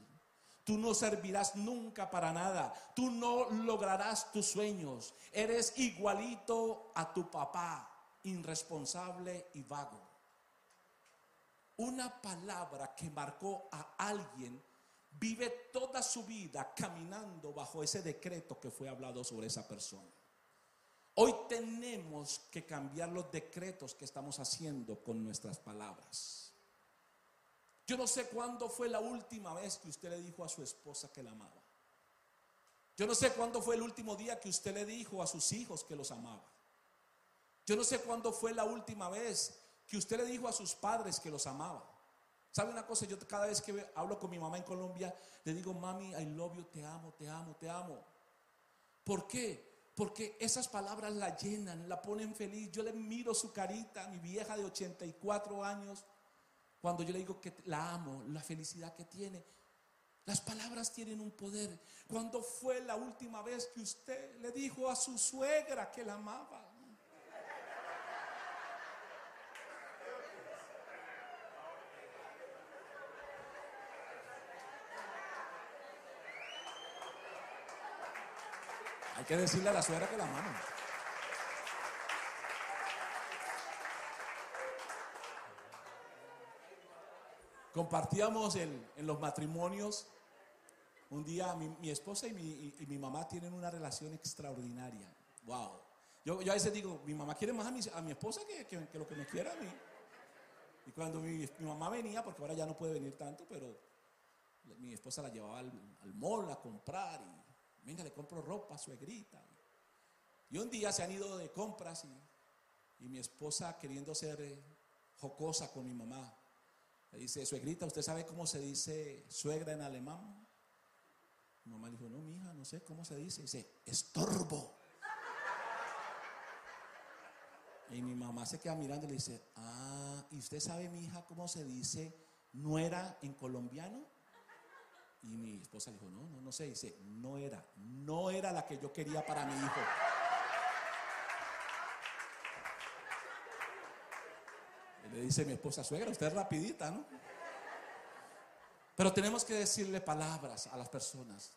Tú no servirás nunca para nada. Tú no lograrás tus sueños. Eres igualito a tu papá, irresponsable y vago. Una palabra que marcó a alguien vive toda su vida caminando bajo ese decreto que fue hablado sobre esa persona. Hoy tenemos que cambiar los decretos que estamos haciendo con nuestras palabras. Yo no sé cuándo fue la última vez que usted le dijo a su esposa que la amaba. Yo no sé cuándo fue el último día que usted le dijo a sus hijos que los amaba. Yo no sé cuándo fue la última vez que usted le dijo a sus padres que los amaba. ¿Sabe una cosa? Yo cada vez que hablo con mi mamá en Colombia, le digo, mami, I love you, te amo, te amo, te amo. ¿Por qué? Porque esas palabras la llenan, la ponen feliz. Yo le miro su carita, mi vieja de 84 años, cuando yo le digo que la amo, la felicidad que tiene. Las palabras tienen un poder. ¿Cuándo fue la última vez que usted le dijo a su suegra que la amaba? Hay que decirle a la suegra que la amamos. Compartíamos en, los matrimonios. Un día mi, esposa y mi, mamá tienen una relación extraordinaria. Wow. Yo, yo a veces digo, mi mamá quiere más a mi, a mi esposa que, que, lo que me quiere a mí. Y cuando mi, mamá venía, porque ahora ya no puede venir tanto, pero mi esposa la llevaba al, al mall a comprar y venga, le compro ropa, suegrita. Y un día se han ido de compras y, y mi esposa queriendo ser eh, jocosa con mi mamá. Le dice, suegrita, ¿usted sabe cómo se dice suegra en alemán? Mi mamá le dijo, no, mija, no sé cómo se dice. Dice, estorbo. Y mi mamá se queda mirando y le dice, ah, ¿y usted sabe, mi hija, cómo se dice nuera en colombiano? Y mi esposa dijo, no, no, no sé. Dice, no era, no era la que yo quería para mi hijo. Y le dice mi esposa, suegra, usted es rapidita, ¿no? Pero tenemos que decirle palabras a las personas.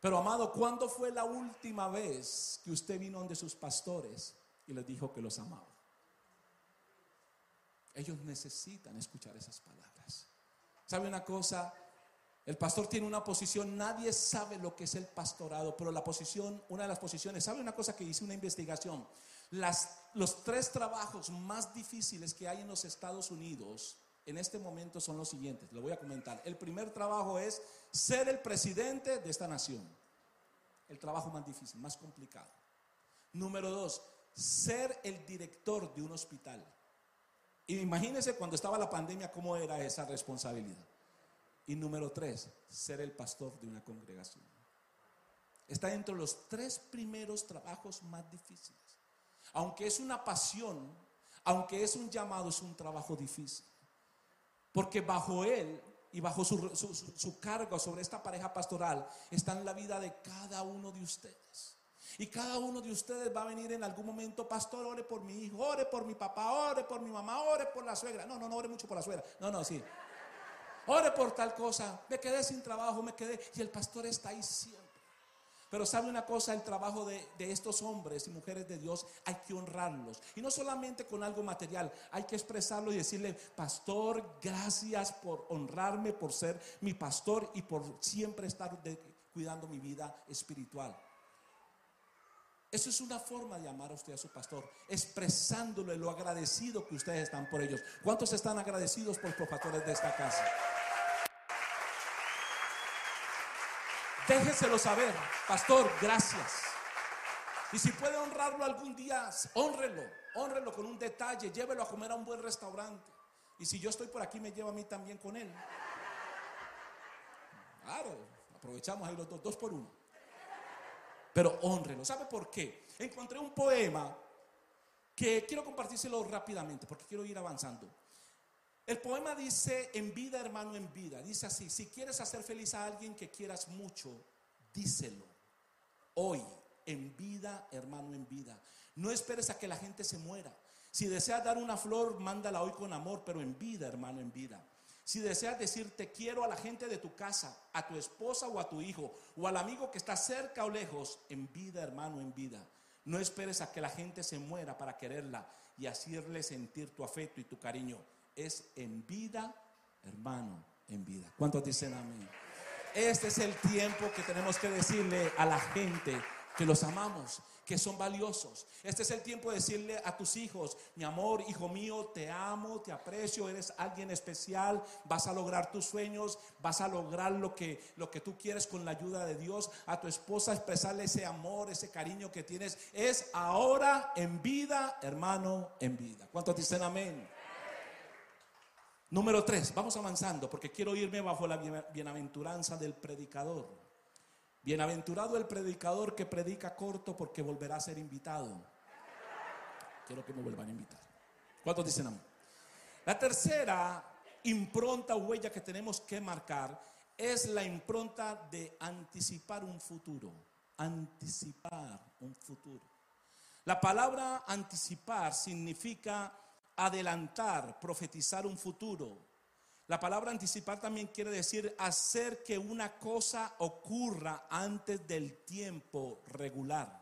Pero amado, ¿cuándo fue la última vez que usted vino donde sus pastores y les dijo que los amaba? Ellos necesitan escuchar esas palabras. ¿Sabe una cosa? El pastor tiene una posición, nadie sabe lo que es el pastorado, pero la posición, una de las posiciones, ¿sabe una cosa que hice una investigación? Los tres trabajos más difíciles que hay en los Estados Unidos en este momento son los siguientes. Lo voy a comentar. El primer trabajo es ser el presidente de esta nación. El trabajo más difícil, más complicado. Número dos, ser el director de un hospital. Imagínense cuando estaba la pandemia cómo era esa responsabilidad. Y número tres, ser el pastor de una congregación. Está dentro de los tres primeros trabajos más difíciles. Aunque es una pasión, aunque es un llamado, es un trabajo difícil. Porque bajo él y bajo su, cargo sobre esta pareja pastoral está en la vida de cada uno de ustedes. Y cada uno de ustedes va a venir en algún momento, pastor, ore por mi hijo, ore por mi papá, ore por mi mamá, ore por la suegra. No, no, no ore mucho por la suegra. No, no, sí. Ore por tal cosa. Me quedé sin trabajo, me quedé. Y el pastor está ahí siempre. Pero sabe una cosa, el trabajo de, estos hombres y mujeres de Dios hay que honrarlos. Y no solamente con algo material, hay que expresarlo y decirle, pastor, gracias por honrarme, por ser mi pastor y por siempre estar cuidando mi vida espiritual. Eso es una forma de amar a usted a su pastor, expresándole lo agradecido que ustedes están por ellos. ¿Cuántos están agradecidos por los pastores de esta casa? Déjeselo saber, pastor, gracias. Y si puede honrarlo algún día, honrelo, honrelo con un detalle, llévelo a comer a un buen restaurante. Y si yo estoy por aquí, me lleva a mí también con él. Claro, aprovechamos ahí los dos, dos por uno. Pero honrelo. ¿Sabe por qué? Encontré un poema que quiero compartírselo rápidamente porque quiero ir avanzando. El poema dice, en vida hermano, en vida. Dice así, si quieres hacer feliz a alguien que quieras mucho, díselo. Hoy, en vida hermano, en vida. No esperes a que la gente se muera. Si deseas dar una flor, mándala hoy con amor, pero en vida hermano, en vida. Si deseas decir te quiero a la gente de tu casa, a tu esposa o a tu hijo, o al amigo que está cerca o lejos, en vida hermano, en vida. No esperes a que la gente se muera para quererla y hacerle sentir tu afecto y tu cariño es en vida, hermano, en vida. ¿Cuántos dicen amén? Este es el tiempo que tenemos que decirle a la gente que los amamos, que son valiosos. Este es el tiempo de decirle a tus hijos, mi amor, hijo mío, te amo, te aprecio, eres alguien especial, vas a lograr tus sueños, vas a lograr lo que, lo que tú quieres con la ayuda de Dios. A tu esposa expresarle ese amor, ese cariño que tienes. Es ahora en vida, hermano, en vida. ¿Cuántos dicen amén? Número tres, vamos avanzando porque quiero irme bajo la bienaventuranza del predicador. Bienaventurado el predicador que predica corto porque volverá a ser invitado. Quiero que me vuelvan a invitar. ¿Cuántos dicen amén? La tercera impronta o huella que tenemos que marcar es la impronta de anticipar un futuro. Anticipar un futuro. La palabra anticipar significa adelantar, profetizar un futuro. La palabra anticipar también quiere decir hacer que una cosa ocurra antes del tiempo regular.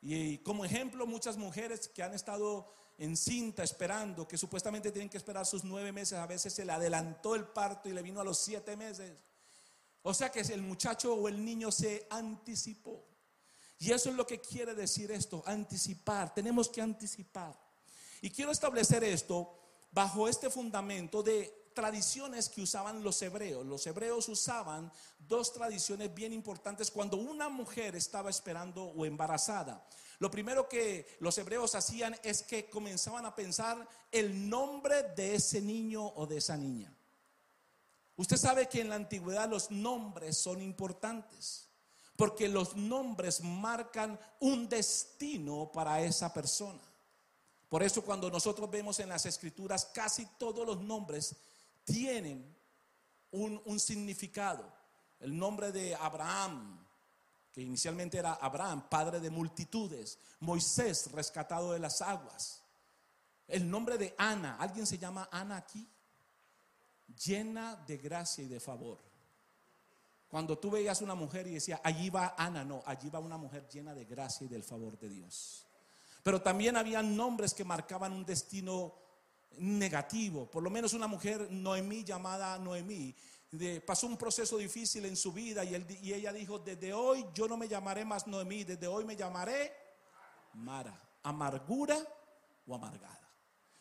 Y como ejemplo, muchas mujeres que han estado en cinta esperando, que supuestamente tienen que esperar sus nueve meses, a veces se le adelantó el parto y le vino a los siete meses. O sea que el muchacho o el niño se anticipó. Y eso es lo que quiere decir esto, anticipar. Tenemos que anticipar. Y quiero establecer esto bajo este fundamento de tradiciones que usaban los hebreos. Los hebreos usaban dos tradiciones bien importantes cuando una mujer estaba esperando o embarazada. Lo primero que los hebreos hacían es que comenzaban a pensar el nombre de ese niño o de esa niña. Usted sabe que en la antigüedad los nombres son importantes, porque los nombres marcan un destino para esa persona. Por eso cuando nosotros vemos en las escrituras, casi todos los nombres tienen un, significado. El nombre de Abraham, que inicialmente era Abraham, padre de multitudes. Moisés, rescatado de las aguas. El nombre de Ana, ¿alguien se llama Ana aquí? Llena de gracia y de favor. Cuando tú veías una mujer y decía, allí va Ana, no, allí va una mujer llena de gracia y del favor de Dios. Pero también había nombres que marcaban un destino negativo. Por lo menos una mujer, Noemí, llamada Noemí, pasó un proceso difícil en su vida y, y ella dijo, desde hoy yo no me llamaré más Noemí, desde hoy me llamaré Mara, amargura o amargada.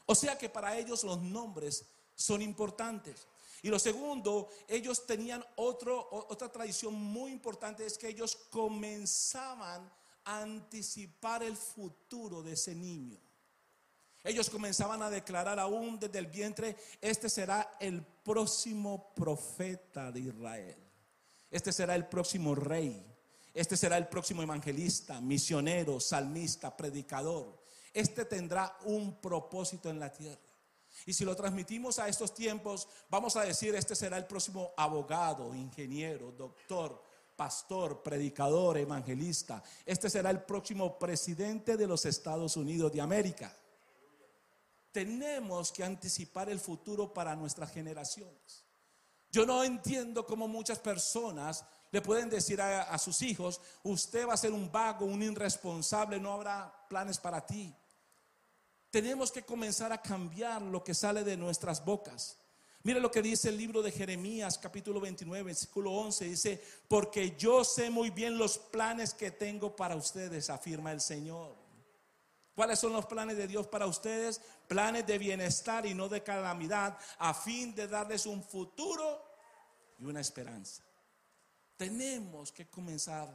O sea que para ellos los nombres son importantes. Y lo segundo, ellos tenían otro, otra tradición muy importante, es que ellos comenzaban anticipar el futuro de ese niño. Ellos comenzaban a declarar aún desde el vientre, este será el próximo profeta de Israel. Este será el próximo rey. Este será el próximo evangelista, misionero, salmista, predicador. Este tendrá un propósito en la tierra. Y si lo transmitimos a estos tiempos, vamos a decir, este será el próximo abogado, ingeniero, doctor, pastor, predicador, evangelista. Este será el próximo presidente de los Estados Unidos de América tenemos que anticipar el futuro para nuestras generaciones. Yo no entiendo cómo muchas personas le pueden decir a, sus hijos, usted va a ser un vago, un irresponsable, no habrá planes para ti. Tenemos que comenzar a cambiar lo que sale de nuestras bocas. Mire lo que dice el libro de Jeremías, capítulo 29, versículo 11. Dice, porque yo sé muy bien los planes que tengo para ustedes, afirma el Señor. ¿Cuáles son los planes de Dios para ustedes? Planes de bienestar y no de calamidad, a fin de darles un futuro y una esperanza. Tenemos que comenzar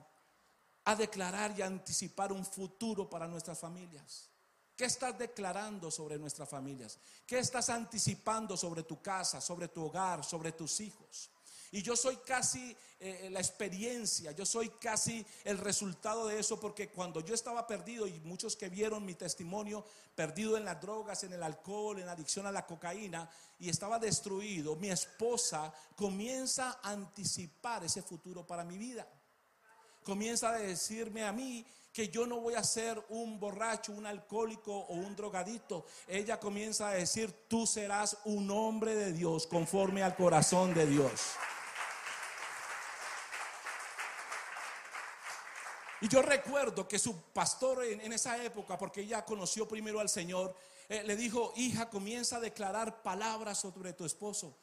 a declarar y anticipar un futuro para nuestras familias. ¿Qué estás declarando sobre nuestras familias? ¿Qué estás anticipando sobre tu casa, sobre tu hogar, sobre tus hijos? Y yo soy casi eh, la experiencia, yo soy casi el resultado de eso, porque cuando yo estaba perdido, y muchos que vieron mi testimonio, perdido en las drogas, en el alcohol, en adicción a la cocaína, y estaba destruido, mi esposa comienza a anticipar ese futuro para mi vida. Comienza a decirme a mí que yo no voy a ser un borracho, un alcohólico o un drogadito. Ella comienza a decir, tú serás un hombre de Dios conforme al corazón de Dios. Y yo recuerdo que su pastor en, esa época, porque ella conoció primero al Señor, eh, le dijo, hija, comienza a declarar palabras sobre tu esposo.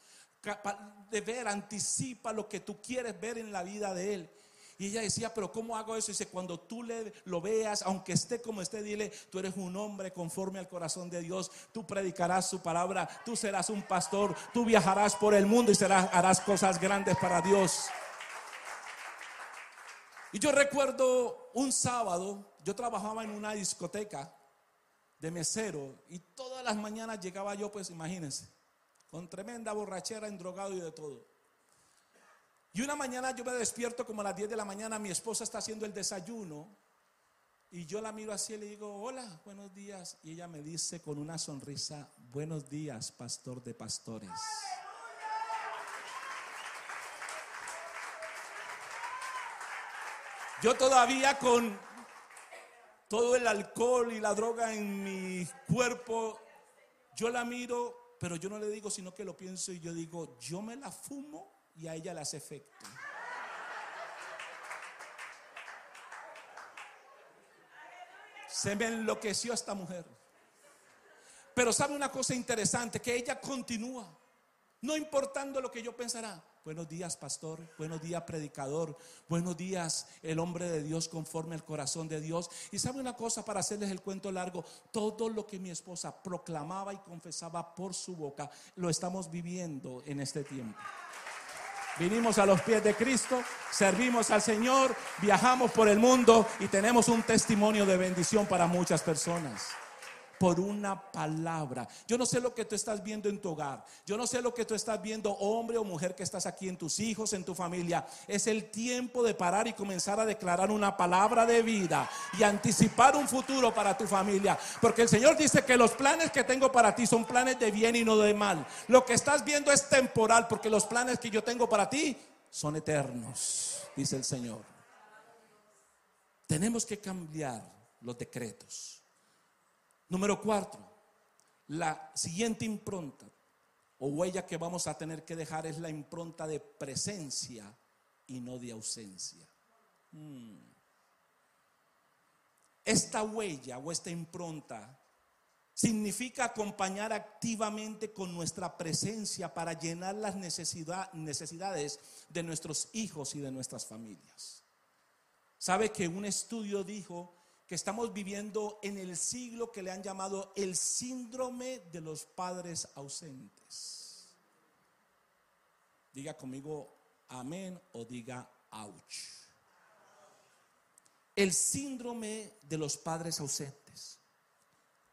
De ver, anticipa lo que tú quieres ver en la vida de él. Y ella decía, pero ¿cómo hago eso? dice, cuando tú lo veas, aunque esté como esté, dile, tú eres un hombre conforme al corazón de Dios, tú predicarás su palabra, tú serás un pastor, tú viajarás por el mundo y harás cosas grandes para Dios. Y yo recuerdo un sábado, yo trabajaba en una discoteca de mesero y todas las mañanas llegaba yo, pues imagínense, con tremenda borrachera, endrogado y de todo. Y una mañana yo me despierto como a las 10 de la mañana, mi esposa está haciendo el desayuno y yo la miro así y le digo, hola, buenos días. Y ella me dice con una sonrisa, buenos días, pastor de pastores. Yo todavía con todo el alcohol y la droga en mi cuerpo, yo la miro, pero yo no le digo, sino que lo pienso y yo digo, yo me la fumo y a ella le hace efecto. Se me enloqueció esta mujer. Pero sabe una cosa interesante, que ella continúa. No importando lo que yo pensara. Buenos días, pastor. Buenos días, predicador. Buenos días, el hombre de Dios conforme al corazón de Dios. Y sabe una cosa, para hacerles el cuento largo, todo lo que mi esposa proclamaba y confesaba por su boca, lo estamos viviendo en este tiempo. Vinimos a los pies de Cristo, servimos al Señor, viajamos por el mundo y tenemos un testimonio de bendición para muchas personas por una palabra. Yo no sé lo que tú estás viendo en tu hogar. Yo no sé lo que tú estás viendo, hombre o mujer que estás aquí en tus hijos, en tu familia. Es el tiempo de parar y comenzar a declarar una palabra de vida y anticipar un futuro para tu familia. Porque el Señor dice que los planes que tengo para ti son planes de bien y no de mal. Lo que estás viendo es temporal porque los planes que yo tengo para ti son eternos, dice el Señor. Tenemos que cambiar los decretos. Número cuatro, la siguiente impronta o huella que vamos a tener que dejar es la impronta de presencia y no de ausencia. Hmm. Esta huella o esta impronta significa acompañar activamente con nuestra presencia para llenar las necesidades de nuestros hijos y de nuestras familias. ¿Sabe que un estudio dijo que estamos viviendo en el siglo que le han llamado el síndrome de los padres ausentes. Diga conmigo amén o diga ouch. El síndrome de los padres ausentes.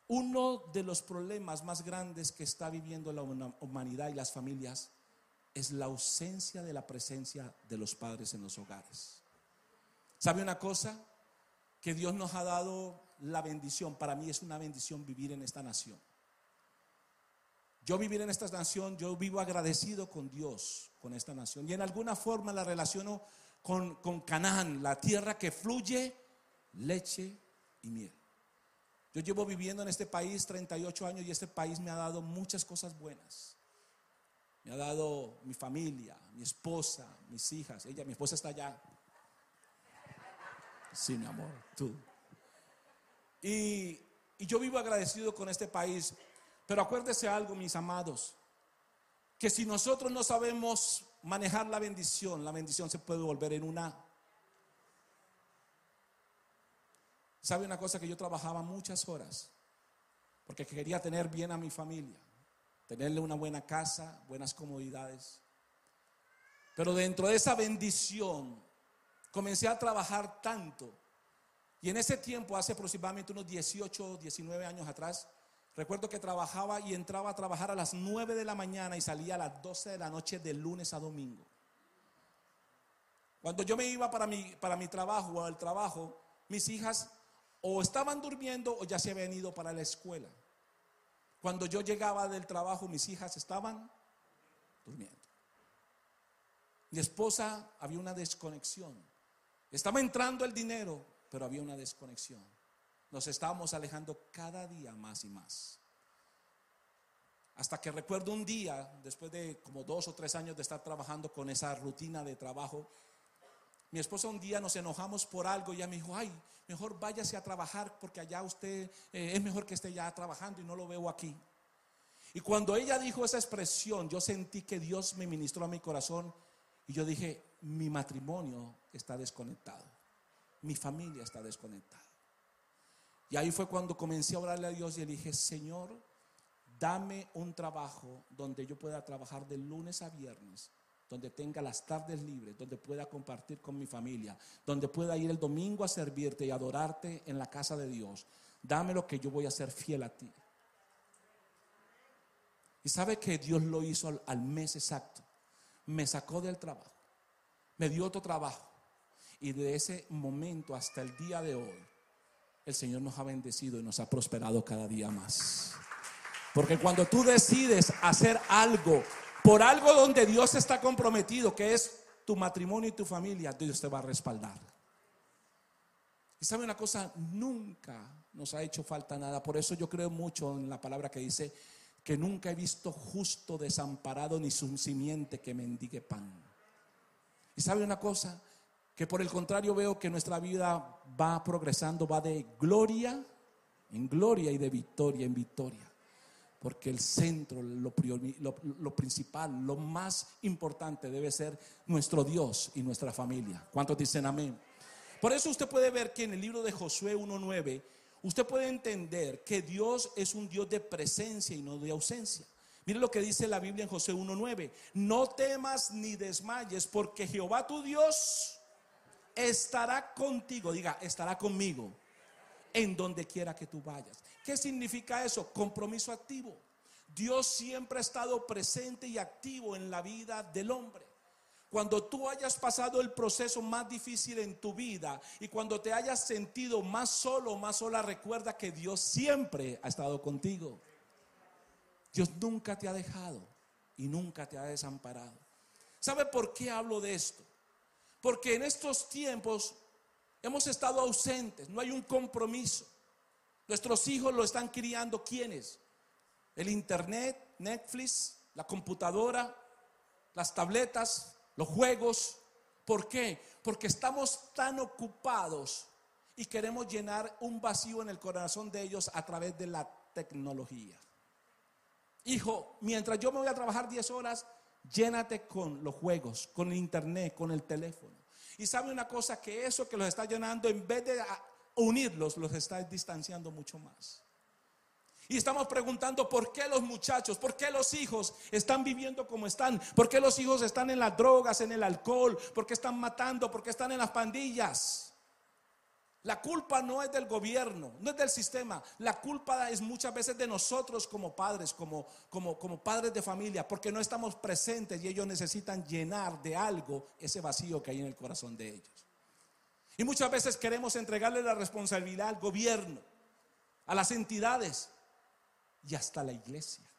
Uno de los problemas más grandes que está viviendo la humanidad y las familias es la ausencia de la presencia de los padres en los hogares. ¿Sabe una cosa? Que Dios nos ha dado la bendición. Para mí es una bendición vivir en esta nación. Yo vivir en esta nación, yo vivo agradecido con Dios, con esta nación. Y en alguna forma la relaciono con, con Canaán, la tierra que fluye leche y miel. Yo llevo viviendo en este país 38 años y este país me ha dado muchas cosas buenas. Me ha dado mi familia, mi esposa, mis hijas. Ella, mi esposa está allá. Mi amor, tú. Y, y yo vivo agradecido con este país. Pero acuérdese algo, mis amados, que si nosotros no sabemos manejar la bendición, la bendición se puede volver en una... ¿Sabe una cosa que yo trabajaba muchas horas? Porque quería tener bien a mi familia, tenerle una buena casa, buenas comodidades. Pero dentro de esa bendición comencé a trabajar tanto. Y en ese tiempo, hace aproximadamente unos 18, 19 años atrás, recuerdo que trabajaba y entraba a trabajar a las 9 de la mañana y salía a las 12 de la noche de lunes a domingo. Cuando yo me iba para mi, para mi trabajo o al trabajo, mis hijas o estaban durmiendo o ya se habían ido para la escuela. Cuando yo llegaba del trabajo, mis hijas estaban durmiendo. Mi esposa había una desconexión. Estaba entrando el dinero, pero había una desconexión. Nos estábamos alejando cada día más y más. Hasta que recuerdo un día, después de como dos o tres años de estar trabajando con esa rutina de trabajo, mi esposa un día nos enojamos por algo y ella me dijo, ay, mejor váyase a trabajar porque allá usted eh, es mejor que esté ya trabajando y no lo veo aquí. Y cuando ella dijo esa expresión, yo sentí que Dios me ministró a mi corazón y yo dije, mi matrimonio está desconectado, mi familia está desconectada. Y ahí fue cuando comencé a orarle a Dios y le dije, Señor, dame un trabajo donde yo pueda trabajar de lunes a viernes, donde tenga las tardes libres, donde pueda compartir con mi familia, donde pueda ir el domingo a servirte y adorarte en la casa de Dios. Dame lo que yo voy a ser fiel a ti. Y sabe que Dios lo hizo al, al mes exacto. Me sacó del trabajo me dio otro trabajo. Y de ese momento hasta el día de hoy, el Señor nos ha bendecido y nos ha prosperado cada día más. Porque cuando tú decides hacer algo por algo donde Dios está comprometido, que es tu matrimonio y tu familia, Dios te va a respaldar. Y sabe una cosa, nunca nos ha hecho falta nada. Por eso yo creo mucho en la palabra que dice que nunca he visto justo desamparado ni su simiente que mendigue pan. Y sabe una cosa, que por el contrario veo que nuestra vida va progresando, va de gloria en gloria y de victoria en victoria. Porque el centro, lo, principal, lo más importante debe ser nuestro Dios y nuestra familia. ¿Cuántos dicen amén? Por eso usted puede ver que en el libro de Josué 1.9, usted puede entender que Dios es un Dios de presencia y no de ausencia. Mire lo que dice la Biblia en Josué 1.9. No temas ni desmayes porque Jehová tu Dios estará contigo. Diga, estará conmigo en donde quiera que tú vayas. ¿Qué significa eso? Compromiso activo. Dios siempre ha estado presente y activo en la vida del hombre. Cuando tú hayas pasado el proceso más difícil en tu vida y cuando te hayas sentido más solo más sola, recuerda que Dios siempre ha estado contigo. Dios nunca te ha dejado y nunca te ha desamparado. ¿Sabe por qué hablo de esto? Porque en estos tiempos hemos estado ausentes, no hay un compromiso. Nuestros hijos lo están criando ¿quiénes? El internet, Netflix, la computadora, las tabletas, los juegos. ¿Por qué? Porque estamos tan ocupados y queremos llenar un vacío en el corazón de ellos a través de la tecnología. Hijo, mientras yo me voy a trabajar 10 horas, llénate con los juegos, con el internet, con el teléfono. Y sabe una cosa, que eso que los está llenando, en vez de unirlos, los está distanciando mucho más. Y estamos preguntando por qué los muchachos, por qué los hijos están viviendo como están, por qué los hijos están en las drogas, en el alcohol, por qué están matando, por qué están en las pandillas. La culpa no es del gobierno, no es del sistema. La culpa es muchas veces de nosotros como padres, como, como, como padres de familia, porque no estamos presentes y ellos necesitan llenar de algo ese vacío que hay en el corazón de ellos. Y muchas veces queremos entregarle la responsabilidad al gobierno, a las entidades y hasta la iglesia.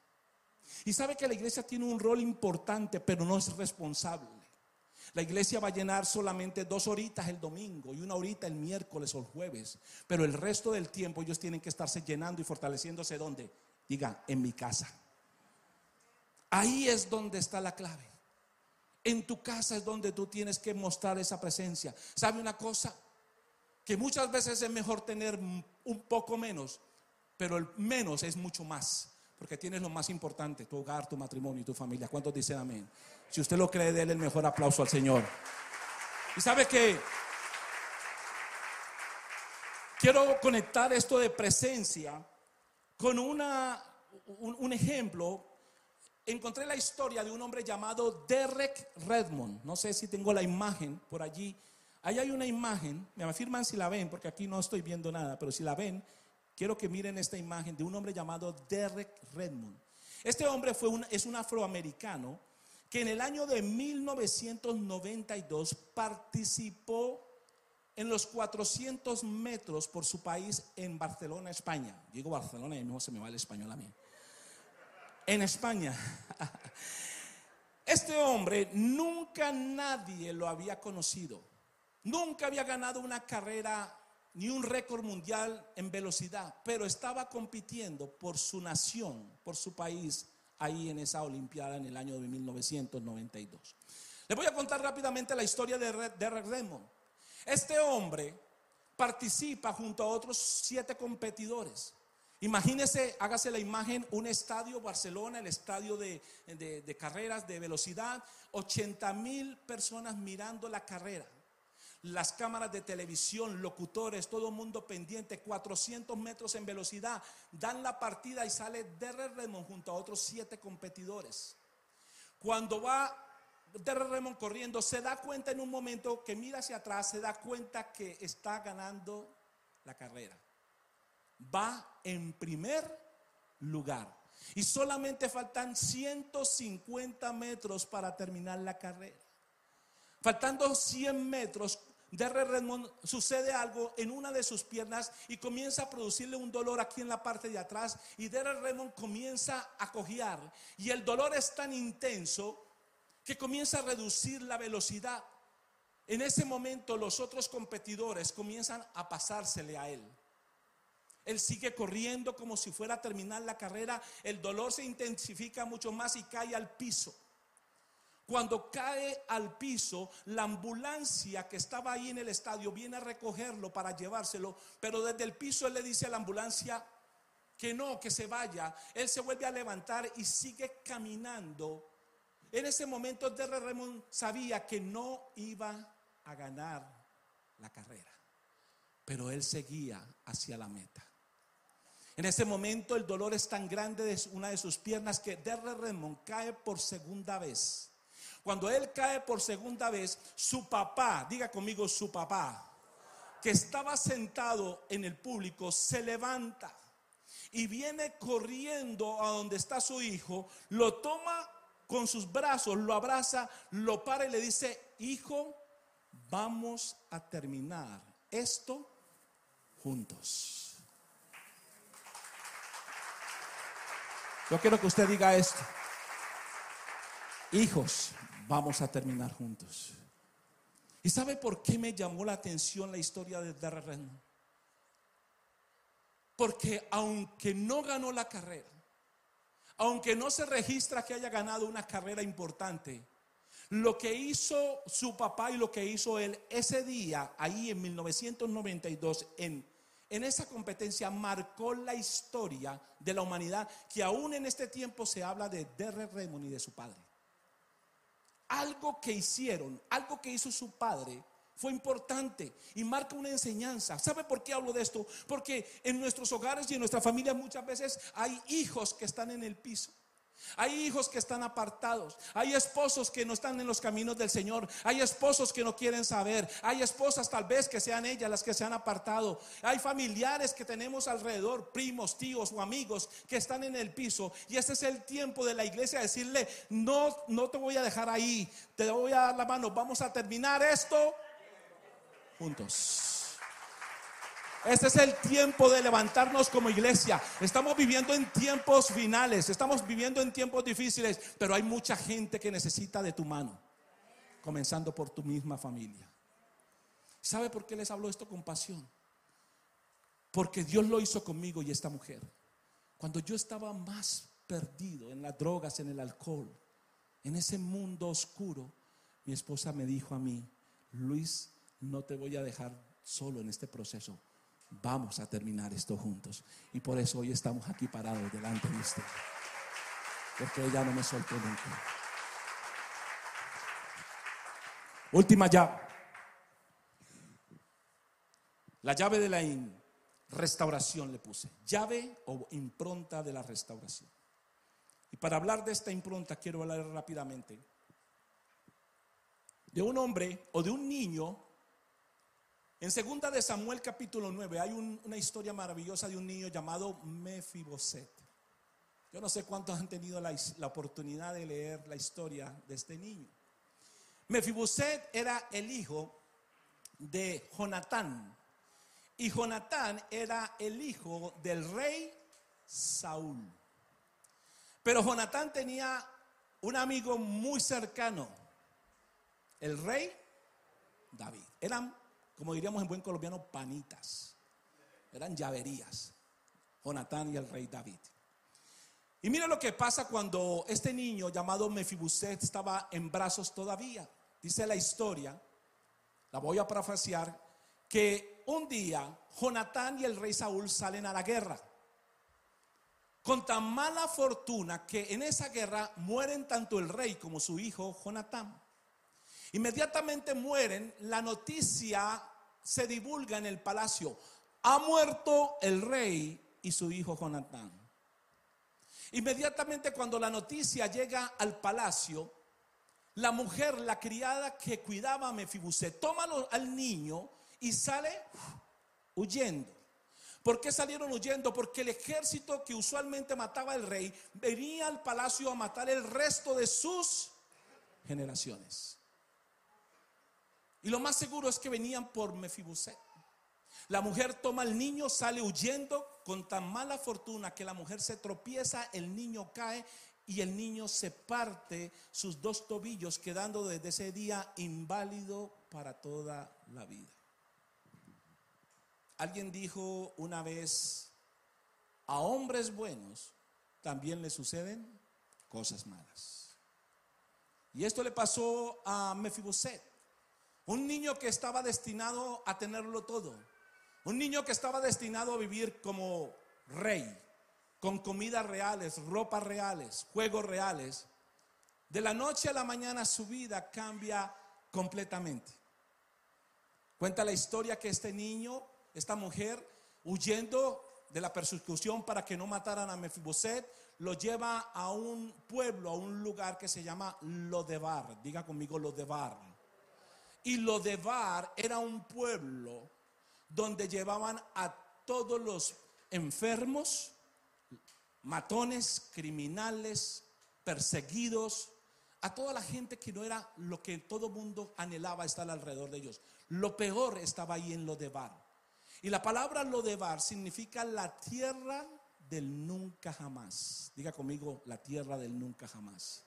Y sabe que la iglesia tiene un rol importante, pero no es responsable. La iglesia va a llenar solamente dos horitas el domingo y una horita el miércoles o el jueves. Pero el resto del tiempo ellos tienen que estarse llenando y fortaleciéndose donde? Diga, en mi casa. Ahí es donde está la clave. En tu casa es donde tú tienes que mostrar esa presencia. ¿Sabe una cosa? Que muchas veces es mejor tener un poco menos, pero el menos es mucho más. Porque tienes lo más importante, tu hogar, tu matrimonio y tu familia. ¿Cuántos dicen amén? Si usted lo cree, déle el mejor aplauso al Señor. Y sabe que quiero conectar esto de presencia con una, un, ejemplo. Encontré la historia de un hombre llamado Derek Redmond. No sé si tengo la imagen por allí. Ahí hay una imagen, me afirman si la ven, porque aquí no estoy viendo nada, pero si la ven, quiero que miren esta imagen de un hombre llamado Derek Redmond. Este hombre fue un, es un afroamericano que en el año de 1992 participó en los 400 metros por su país en Barcelona, España. Digo Barcelona y no se me va el español a mí. En España. Este hombre nunca nadie lo había conocido. Nunca había ganado una carrera ni un récord mundial en velocidad, pero estaba compitiendo por su nación, por su país, ahí en esa Olimpiada en el año de 1992. Les voy a contar rápidamente la historia de Derek Redmond. Este hombre participa junto a otros siete competidores. Imagínese, hágase la imagen, un estadio Barcelona, el estadio de, de carreras de velocidad, 80 mil personas mirando la carrera las cámaras de televisión, locutores, todo mundo pendiente, 400 metros en velocidad, dan la partida y sale Derre Redmond junto a otros siete competidores. Cuando va Derre Redmond corriendo, se da cuenta en un momento que mira hacia atrás, se da cuenta que está ganando la carrera. Va en primer lugar. Y solamente faltan 150 metros para terminar la carrera. Faltando 100 metros, Derre Redmond sucede algo en una de sus piernas y comienza a producirle un dolor aquí en la parte de atrás y Redmond comienza a cojear y el dolor es tan intenso que comienza a reducir la velocidad. En ese momento los otros competidores comienzan a pasársele a él. Él sigue corriendo como si fuera a terminar la carrera, el dolor se intensifica mucho más y cae al piso. Cuando cae al piso, la ambulancia que estaba ahí en el estadio viene a recogerlo para llevárselo, pero desde el piso él le dice a la ambulancia, que no, que se vaya, él se vuelve a levantar y sigue caminando. En ese momento Derre Raymond sabía que no iba a ganar la carrera, pero él seguía hacia la meta. En ese momento el dolor es tan grande de una de sus piernas que Derre Raymond cae por segunda vez. Cuando él cae por segunda vez, su papá, diga conmigo su papá, que estaba sentado en el público, se levanta y viene corriendo a donde está su hijo, lo toma con sus brazos, lo abraza, lo para y le dice, hijo, vamos a terminar esto juntos. Yo quiero que usted diga esto. Hijos, vamos a terminar juntos. ¿Y sabe por qué me llamó la atención la historia de Darren? Porque aunque no ganó la carrera, aunque no se registra que haya ganado una carrera importante, lo que hizo su papá y lo que hizo él ese día, ahí en 1992, en, en esa competencia, marcó la historia de la humanidad, que aún en este tiempo se habla de Derre Raymond y de su padre. Algo que hicieron, algo que hizo su padre, fue importante y marca una enseñanza. ¿Sabe por qué hablo de esto? Porque en nuestros hogares y en nuestra familia muchas veces hay hijos que están en el piso. Hay hijos que están apartados. Hay esposos que no están en los caminos del Señor. Hay esposos que no quieren saber. Hay esposas tal vez que sean ellas las que se han apartado. Hay familiares que tenemos alrededor, primos, tíos o amigos que están en el piso. Y este es el tiempo de la iglesia decirle, no, no te voy a dejar ahí. Te voy a dar la mano. Vamos a terminar esto juntos. Este es el tiempo de levantarnos como iglesia. Estamos viviendo en tiempos finales, estamos viviendo en tiempos difíciles, pero hay mucha gente que necesita de tu mano, comenzando por tu misma familia. ¿Sabe por qué les hablo esto con pasión? Porque Dios lo hizo conmigo y esta mujer. Cuando yo estaba más perdido en las drogas, en el alcohol, en ese mundo oscuro, mi esposa me dijo a mí, Luis, no te voy a dejar solo en este proceso. Vamos a terminar esto juntos. Y por eso hoy estamos aquí parados delante de usted. Porque ella no me soltó nunca. Última llave. La llave de la restauración le puse. Llave o impronta de la restauración. Y para hablar de esta impronta quiero hablar rápidamente de un hombre o de un niño en segunda de Samuel capítulo 9 hay una historia maravillosa de un niño llamado Mefiboset. Yo no sé cuántos han tenido la, la, oportunidad de leer la historia de este niño. Mefiboset era el hijo de Jonatán y Jonatán era el hijo del rey Saúl. Pero Jonatán tenía un amigo muy cercano, el rey David. Eran como diríamos en buen colombiano, panitas. Eran llaverías. Jonatán y el rey David. Y mira lo que pasa cuando este niño llamado Mefibuset estaba en brazos todavía. Dice la historia, la voy a parafrasear, que un día Jonatán y el rey Saúl salen a la guerra. Con tan mala fortuna que en esa guerra mueren tanto el rey como su hijo Jonatán. Inmediatamente mueren, la noticia se divulga en el palacio. Ha muerto el rey y su hijo Jonatán. Inmediatamente cuando la noticia llega al palacio, la mujer, la criada que cuidaba a Mefibuset, toma al niño y sale huyendo. ¿Por qué salieron huyendo? Porque el ejército que usualmente mataba al rey venía al palacio a matar el resto de sus generaciones. Y lo más seguro es que venían por Mefiboset. La mujer toma al niño, sale huyendo con tan mala fortuna que la mujer se tropieza, el niño cae y el niño se parte sus dos tobillos, quedando desde ese día inválido para toda la vida. Alguien dijo una vez, a hombres buenos también le suceden cosas malas. Y esto le pasó a Mefiboset. Un niño que estaba destinado a tenerlo todo. Un niño que estaba destinado a vivir como rey. con comidas reales, ropas reales, juegos reales, de la noche a la mañana su vida cambia completamente. Cuenta la historia que este niño, esta mujer, huyendo de la persecución para que no mataran a Mefiboset, lo lleva a un pueblo, a un lugar que se llama Lodebar. Diga conmigo Lodebar. Y Lodebar era un pueblo donde llevaban a todos los enfermos, matones, criminales, perseguidos, a toda la gente que no era lo que todo mundo anhelaba estar alrededor de ellos. Lo peor estaba ahí en Lodebar. Y la palabra Lodebar significa la tierra del nunca jamás. Diga conmigo, la tierra del nunca jamás.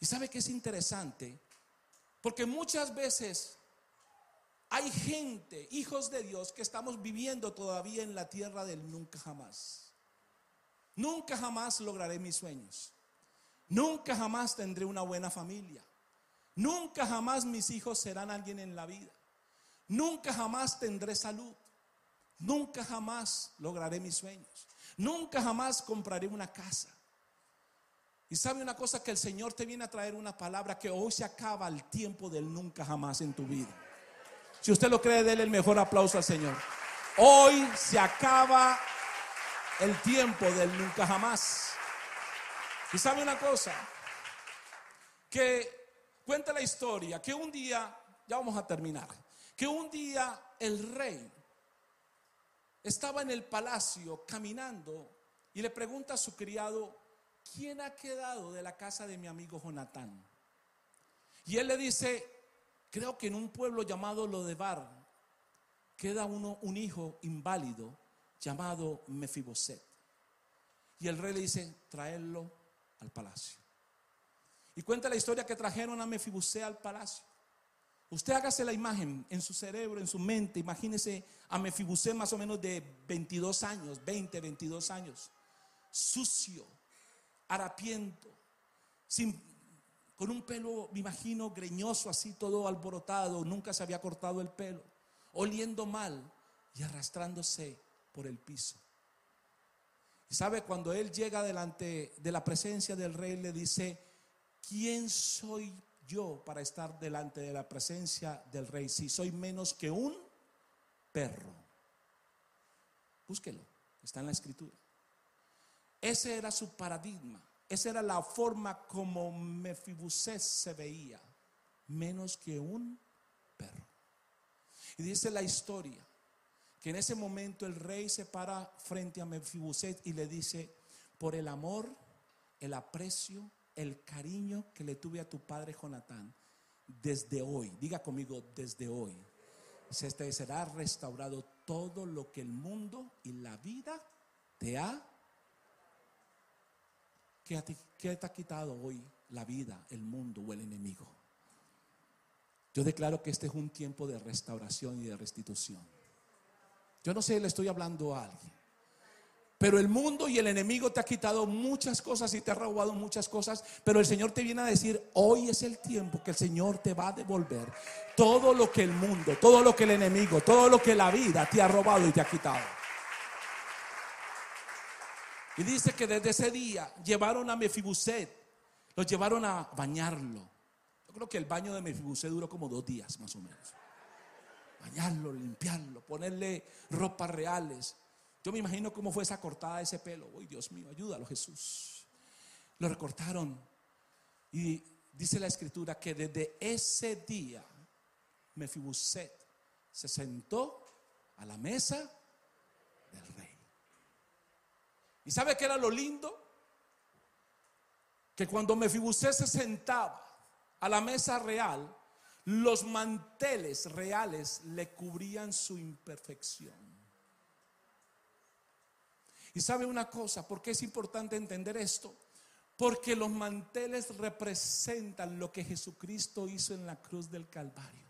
Y sabe que es interesante, porque muchas veces hay gente, hijos de Dios, que estamos viviendo todavía en la tierra del nunca jamás. Nunca jamás lograré mis sueños. Nunca jamás tendré una buena familia. Nunca jamás mis hijos serán alguien en la vida. Nunca jamás tendré salud. Nunca jamás lograré mis sueños. Nunca jamás compraré una casa. Y sabe una cosa que el Señor te viene a traer una palabra que hoy se acaba el tiempo del nunca jamás en tu vida. Si usted lo cree, déle el mejor aplauso al Señor. Hoy se acaba el tiempo del nunca jamás. Y sabe una cosa, que cuenta la historia, que un día, ya vamos a terminar, que un día el rey estaba en el palacio caminando y le pregunta a su criado, ¿quién ha quedado de la casa de mi amigo Jonatán? Y él le dice, creo que en un pueblo llamado Lodebar queda uno, un hijo inválido llamado Mefiboset. Y el rey le dice, traerlo al palacio. Y cuenta la historia que trajeron a Mefiboset al palacio. Usted hágase la imagen en su cerebro, en su mente. Imagínese a Mefibusé más o menos de 22 años, 20, 22 años. Sucio, harapiento, con un pelo, me imagino, greñoso, así todo alborotado. Nunca se había cortado el pelo. Oliendo mal y arrastrándose por el piso. Y sabe, cuando él llega delante de la presencia del rey, le dice, ¿quién soy yo para estar delante de la presencia del rey si soy menos que un perro? Búsquelo, está en la escritura. Ese era su paradigma, esa era la forma como Mefibusés se veía, menos que un perro. Y dice la historia que en ese momento el rey se para frente a Mefibuset y le dice, por el amor, el aprecio el cariño que le tuve a tu padre Jonatán, desde hoy, diga conmigo, desde hoy, se será restaurado todo lo que el mundo y la vida te ha. ¿Qué te ha quitado hoy la vida, el mundo o el enemigo? Yo declaro que este es un tiempo de restauración y de restitución. Yo no sé, le estoy hablando a alguien. Pero el mundo y el enemigo te ha quitado muchas cosas y te ha robado muchas cosas. Pero el Señor te viene a decir, hoy es el tiempo que el Señor te va a devolver todo lo que el mundo, todo lo que el enemigo, todo lo que la vida te ha robado y te ha quitado. Y dice que desde ese día llevaron a Mefibuset, lo llevaron a bañarlo. Yo creo que el baño de Mefibuset duró como dos días más o menos. Bañarlo, limpiarlo, ponerle ropas reales. Yo me imagino cómo fue esa cortada ese pelo. Uy, Dios mío, ayúdalo, Jesús. Lo recortaron. Y dice la escritura que desde ese día Mefibuset se sentó a la mesa del rey. ¿Y sabe qué era lo lindo? Que cuando Mefibuset se sentaba a la mesa real, los manteles reales le cubrían su imperfección. Y sabe una cosa, ¿por qué es importante entender esto? Porque los manteles representan lo que Jesucristo hizo en la cruz del Calvario.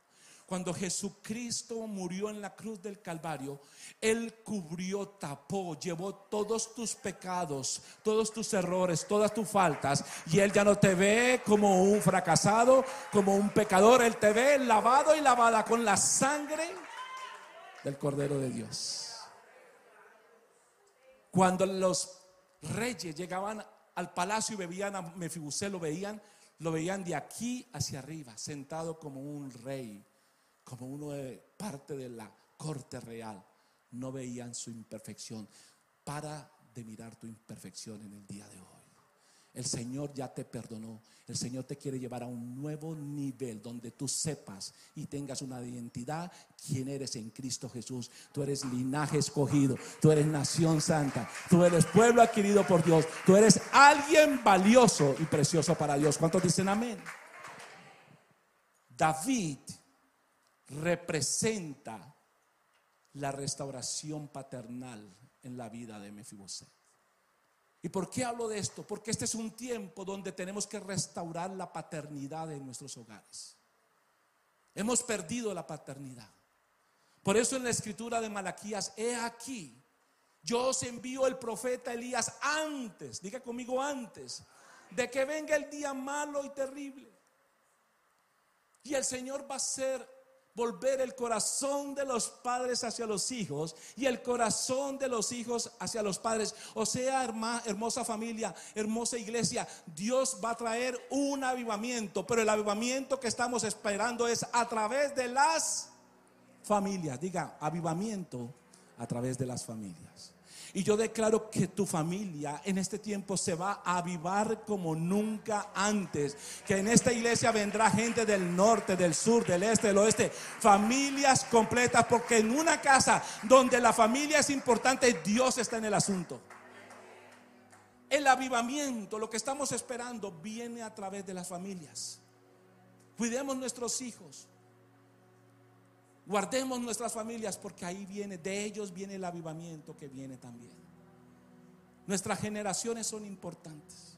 Cuando Jesucristo murió en la cruz del Calvario, Él cubrió, tapó, llevó todos tus pecados, todos tus errores, todas tus faltas. Y Él ya no te ve como un fracasado, como un pecador. Él te ve lavado y lavada con la sangre del Cordero de Dios. Cuando los reyes llegaban al palacio y bebían a Mefibosé, lo veían, lo veían de aquí hacia arriba, sentado como un rey, como uno de parte de la corte real. No veían su imperfección. Para de mirar tu imperfección en el día de hoy. El Señor ya te perdonó. El Señor te quiere llevar a un nuevo nivel donde tú sepas y tengas una identidad quién eres en Cristo Jesús. Tú eres linaje escogido, tú eres nación santa, tú eres pueblo adquirido por Dios, tú eres alguien valioso y precioso para Dios. ¿Cuántos dicen amén? David representa la restauración paternal en la vida de Mefiboset. ¿Y por qué hablo de esto? Porque este es un tiempo donde tenemos que restaurar la paternidad en nuestros hogares. Hemos perdido la paternidad. Por eso en la escritura de Malaquías, he aquí, yo os envío el profeta Elías antes, diga conmigo antes, de que venga el día malo y terrible. Y el Señor va a ser volver el corazón de los padres hacia los hijos y el corazón de los hijos hacia los padres. O sea, hermosa familia, hermosa iglesia, Dios va a traer un avivamiento, pero el avivamiento que estamos esperando es a través de las familias. Diga, avivamiento a través de las familias. Y yo declaro que tu familia en este tiempo se va a avivar como nunca antes. Que en esta iglesia vendrá gente del norte, del sur, del este, del oeste. Familias completas. Porque en una casa donde la familia es importante, Dios está en el asunto. El avivamiento, lo que estamos esperando, viene a través de las familias. Cuidemos nuestros hijos. Guardemos nuestras familias porque ahí viene, de ellos viene el avivamiento que viene también. Nuestras generaciones son importantes.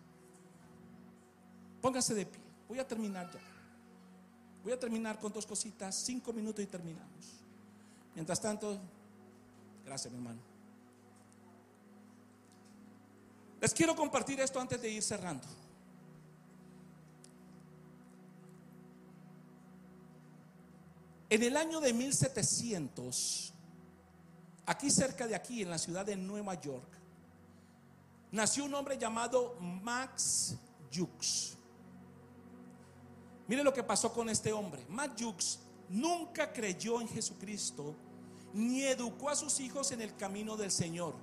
Póngase de pie. Voy a terminar ya. Voy a terminar con dos cositas, cinco minutos y terminamos. Mientras tanto, gracias mi hermano. Les quiero compartir esto antes de ir cerrando. En el año de 1700, aquí cerca de aquí, en la ciudad de Nueva York, nació un hombre llamado Max Jux. Mire lo que pasó con este hombre. Max Jux nunca creyó en Jesucristo ni educó a sus hijos en el camino del Señor.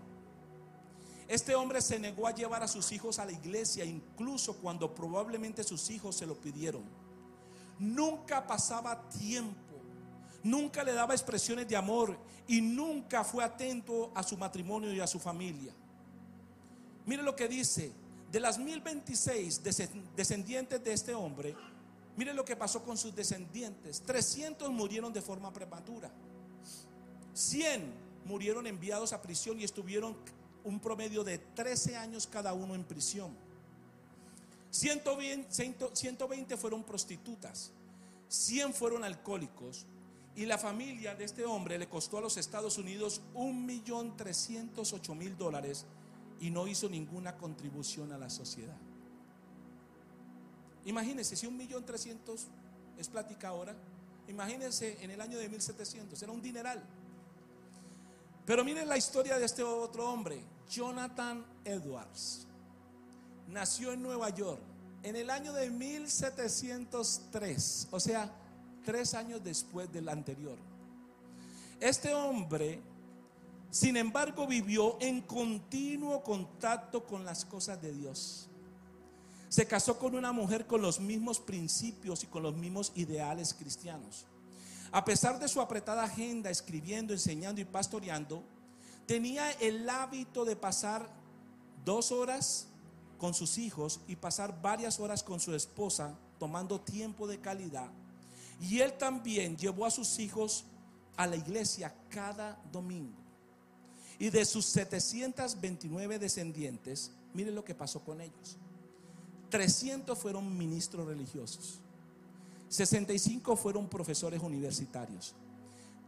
Este hombre se negó a llevar a sus hijos a la iglesia, incluso cuando probablemente sus hijos se lo pidieron. Nunca pasaba tiempo nunca le daba expresiones de amor y nunca fue atento a su matrimonio y a su familia. Mire lo que dice, de las 1026 descendientes de este hombre, mire lo que pasó con sus descendientes. 300 murieron de forma prematura. 100 murieron enviados a prisión y estuvieron un promedio de 13 años cada uno en prisión. 120, 120 fueron prostitutas, 100 fueron alcohólicos, y la familia de este hombre le costó a los Estados Unidos un millón trescientos ocho mil dólares y no hizo ninguna contribución a la sociedad. Imagínense, si un millón trescientos es plática ahora, imagínense en el año de 1700, era un dineral. Pero miren la historia de este otro hombre, Jonathan Edwards. Nació en Nueva York en el año de 1703, o sea, tres años después del anterior. Este hombre, sin embargo, vivió en continuo contacto con las cosas de Dios. Se casó con una mujer con los mismos principios y con los mismos ideales cristianos. A pesar de su apretada agenda, escribiendo, enseñando y pastoreando, tenía el hábito de pasar dos horas con sus hijos y pasar varias horas con su esposa, tomando tiempo de calidad y él también llevó a sus hijos a la iglesia cada domingo. Y de sus 729 descendientes, miren lo que pasó con ellos. 300 fueron ministros religiosos. 65 fueron profesores universitarios.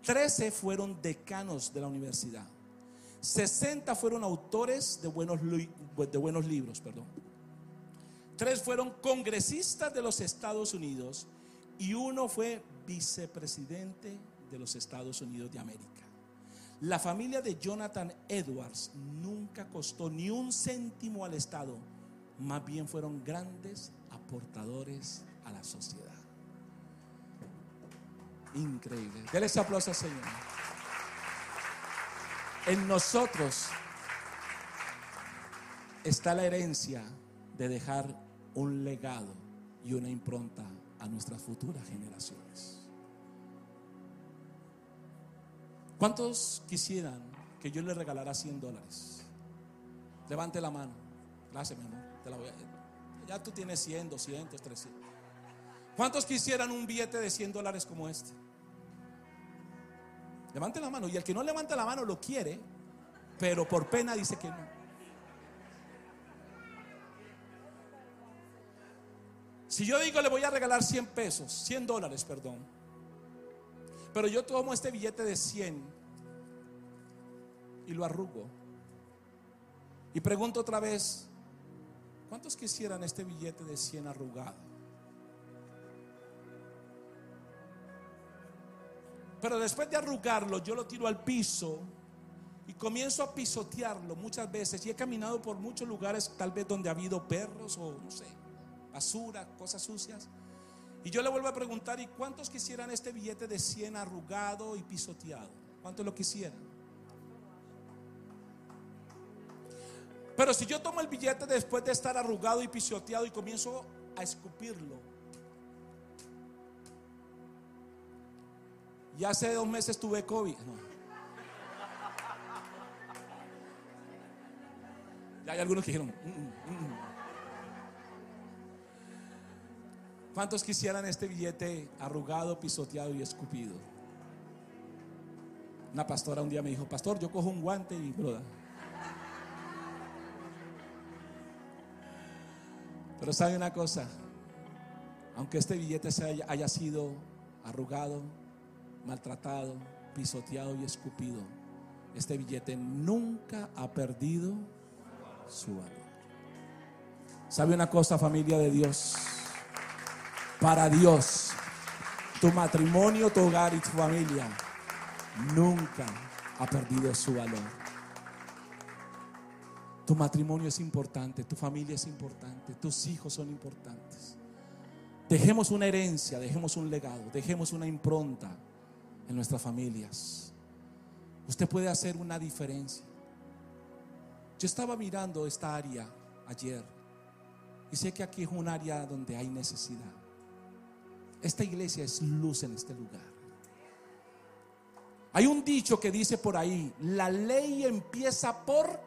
13 fueron decanos de la universidad. 60 fueron autores de buenos, de buenos libros, perdón. 3 fueron congresistas de los Estados Unidos y uno fue vicepresidente de los Estados Unidos de América. La familia de Jonathan Edwards nunca costó ni un céntimo al Estado, más bien fueron grandes aportadores a la sociedad. Increíble. Dele ese aplauso al Señor. En nosotros está la herencia de dejar un legado y una impronta a nuestras futuras generaciones. ¿Cuántos quisieran que yo le regalara 100 dólares? Levante la mano. Gracias, mi amor. La. Ya tú tienes 100, 200, 300. ¿Cuántos quisieran un billete de 100 dólares como este? Levante la mano. Y el que no levanta la mano lo quiere, pero por pena dice que no. Si yo digo le voy a regalar 100 pesos, 100 dólares, perdón. Pero yo tomo este billete de 100 y lo arrugo. Y pregunto otra vez, ¿cuántos quisieran este billete de 100 arrugado? Pero después de arrugarlo, yo lo tiro al piso y comienzo a pisotearlo muchas veces. Y he caminado por muchos lugares, tal vez donde ha habido perros o no sé, basura, cosas sucias. Y yo le vuelvo a preguntar, ¿y cuántos quisieran este billete de 100 arrugado y pisoteado? ¿Cuántos lo quisieran? Pero si yo tomo el billete después de estar arrugado y pisoteado y comienzo a escupirlo, ya hace dos meses tuve COVID. Ya hay algunos que dijeron, mm, mm, mm". ¿Cuántos quisieran este billete arrugado, pisoteado y escupido? Una pastora un día me dijo, pastor, yo cojo un guante y broda. Pero sabe una cosa, aunque este billete haya sido arrugado, maltratado, pisoteado y escupido, este billete nunca ha perdido su valor. ¿Sabe una cosa, familia de Dios? Para Dios, tu matrimonio, tu hogar y tu familia nunca ha perdido su valor. Tu matrimonio es importante, tu familia es importante, tus hijos son importantes. Dejemos una herencia, dejemos un legado, dejemos una impronta en nuestras familias. Usted puede hacer una diferencia. Yo estaba mirando esta área ayer y sé que aquí es un área donde hay necesidad. Esta iglesia es luz en este lugar. Hay un dicho que dice por ahí, la ley empieza por,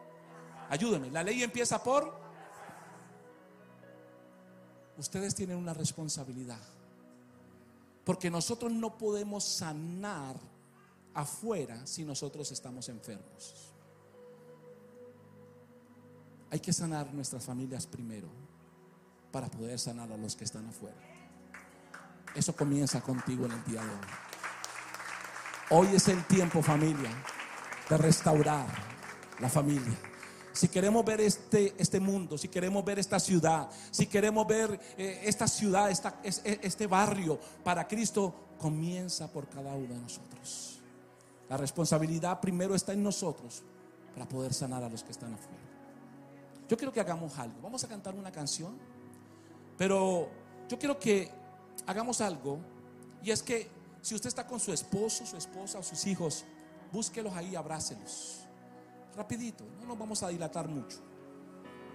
ayúdeme, la ley empieza por, ustedes tienen una responsabilidad. Porque nosotros no podemos sanar afuera si nosotros estamos enfermos. Hay que sanar nuestras familias primero para poder sanar a los que están afuera. Eso comienza contigo en el día de hoy. Hoy es el tiempo, familia, de restaurar la familia. Si queremos ver este, este mundo, si queremos ver esta ciudad, si queremos ver eh, esta ciudad, esta, este barrio para Cristo, comienza por cada uno de nosotros. La responsabilidad primero está en nosotros para poder sanar a los que están afuera. Yo quiero que hagamos algo. Vamos a cantar una canción, pero yo quiero que hagamos algo. Y es que si usted está con su esposo, su esposa o sus hijos, búsquelos ahí, abrácelos. Rapidito, no nos vamos a dilatar mucho.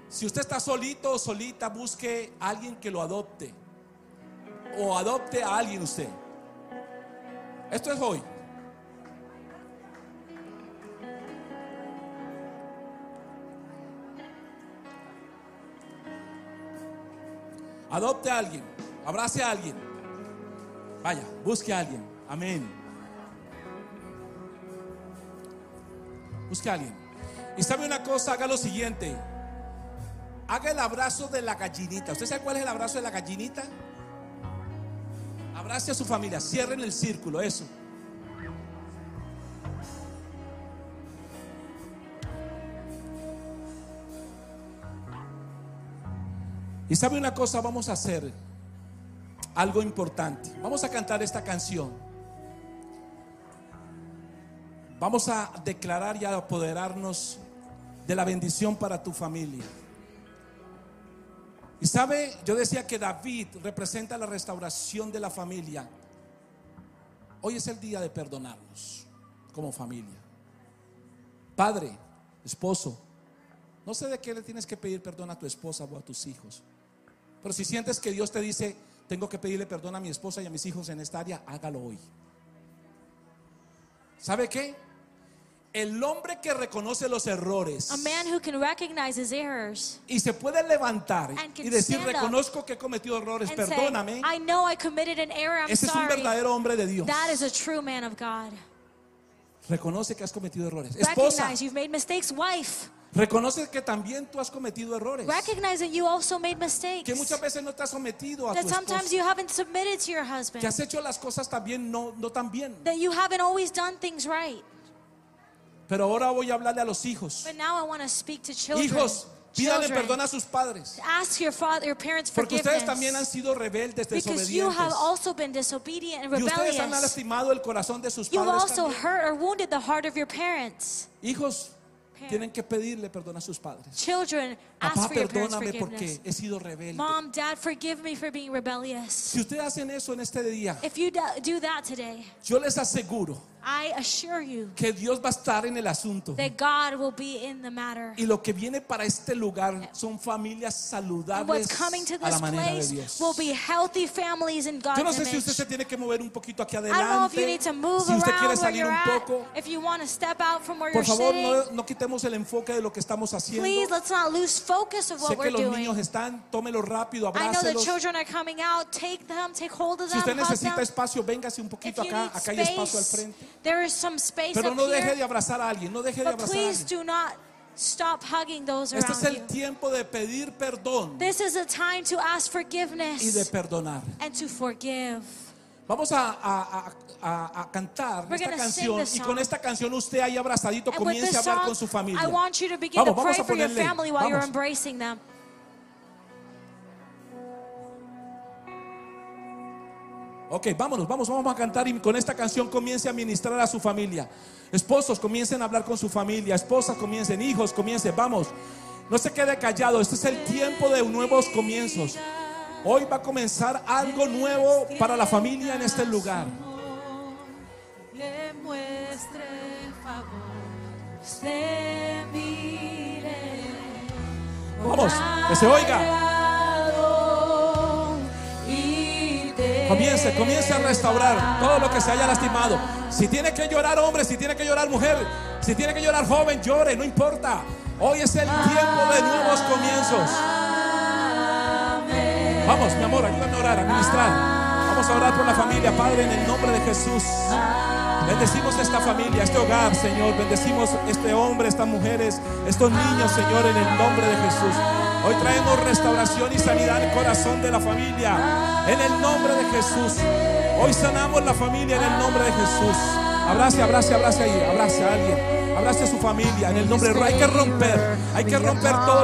Si usted está solito o solita, busque a alguien que lo adopte. O adopte a alguien usted. Esto es hoy. Adopte a alguien, abrace a alguien. Vaya, busque a alguien. Amén. Busque a alguien. Y sabe una cosa, haga lo siguiente. Haga el abrazo de la gallinita. ¿Usted sabe cuál es el abrazo de la gallinita? Abrace a su familia, cierren el círculo, eso. Y sabe una cosa, vamos a hacer algo importante. Vamos a cantar esta canción. Vamos a declarar y a apoderarnos de la bendición para tu familia. Y sabe, yo decía que David representa la restauración de la familia. Hoy es el día de perdonarnos como familia. Padre, esposo, no sé de qué le tienes que pedir perdón a tu esposa o a tus hijos. Pero si sientes que Dios te dice, tengo que pedirle perdón a mi esposa y a mis hijos en esta área, hágalo hoy. ¿Sabe qué? El hombre que reconoce los errores A man who can recognize his errors y se puede levantar y decir, reconozco que he cometido errores, perdóname. say, I know I committed an error, I'm Ese es un sorry. verdadero hombre de Dios. That is a true man of God. Reconoce que has cometido errores. Esposa, you've made mistakes. Wife, reconoce que también tú has cometido errores. recognize that you also made mistakes. Que muchas veces no te has sometido a tu That sometimes esposa. you haven't submitted to your husband. Que has hecho las cosas también no, no tan bien. That you haven't always done things right. Pero ahora voy a hablarle a los hijos. But now I want to speak to children. Hijos, Children, perdón a sus padres. Ask your father, your parents Porque ustedes también han sido rebeldes, Because you desobedientes. have also been disobedient and Y ustedes han rebellious. lastimado el corazón de sus You've padres. also también. hurt or wounded the heart of your parents. Hijos, tienen que pedirle perdón a sus padres. Children, Papá, perdóname porque he sido rebelde. Mom, Dad, forgive me for being rebellious. Si ustedes hacen eso en este día, If you do do that today, yo les aseguro I assure you que Dios va a estar en el asunto. that God will be in the matter. Y lo que viene para este lugar son familias And saludables a la this manera de place Dios. will be healthy families in Yo no God's sé si usted se image. tiene que mover un poquito aquí I don't know if you adelante, need to move si usted quiere salir un at, poco. if you want to step out from where Por favor, no, no quitemos el enfoque de lo que estamos haciendo. Please, let's not lose focus of Sé what que we're los niños doing. están, tómelo rápido, abrácelos. Si usted necesita espacio, véngase un poquito acá, acá hay espacio al frente. There is some space Pero up no deje de abrazar a alguien, no deje de But abrazar a please alguien. do not stop hugging those Este es around el you. tiempo de pedir perdón This is a time to ask y de forgiveness perdonar. and to forgive. Vamos a, a- a- a- a cantar We're esta gonna sing canción this y song. con esta canción usted ahí abrazadito And with comience this a hablar song, con su familia. I want you to begin Vamos, to vamos pray a for your ponerle. family while you're Vamos. embracing them. Ok, vámonos, vamos, vamos a cantar y con esta canción comience a ministrar a su familia. Esposos, comiencen a hablar con su familia. Esposas, comiencen. Hijos, comiencen. Vamos. No se quede callado. Este es el tiempo de nuevos comienzos. Hoy va a comenzar algo nuevo para la familia en este lugar. Le muestre favor, se mire. Vamos, que se oiga. Comience, comience a restaurar todo lo que se haya lastimado. Si tiene que llorar hombre, si tiene que llorar mujer, si tiene que llorar joven, llore, no importa. Hoy es el tiempo de nuevos comienzos. Vamos, mi amor, ayúdame a orar, a ministrar. Vamos a orar por la familia, Padre, en el nombre de Jesús. Bendecimos esta familia, este hogar, Señor. Bendecimos este hombre, estas mujeres, estos niños, Señor, en el nombre de Jesús. Hoy traemos restauración y sanidad al corazón de la familia, en el nombre de Jesús. Hoy sanamos la familia en el nombre de Jesús. Abrace, abrace, abrace ahí, abrace a alguien, abrace a su familia en el nombre de Hay que romper, hay que romper todo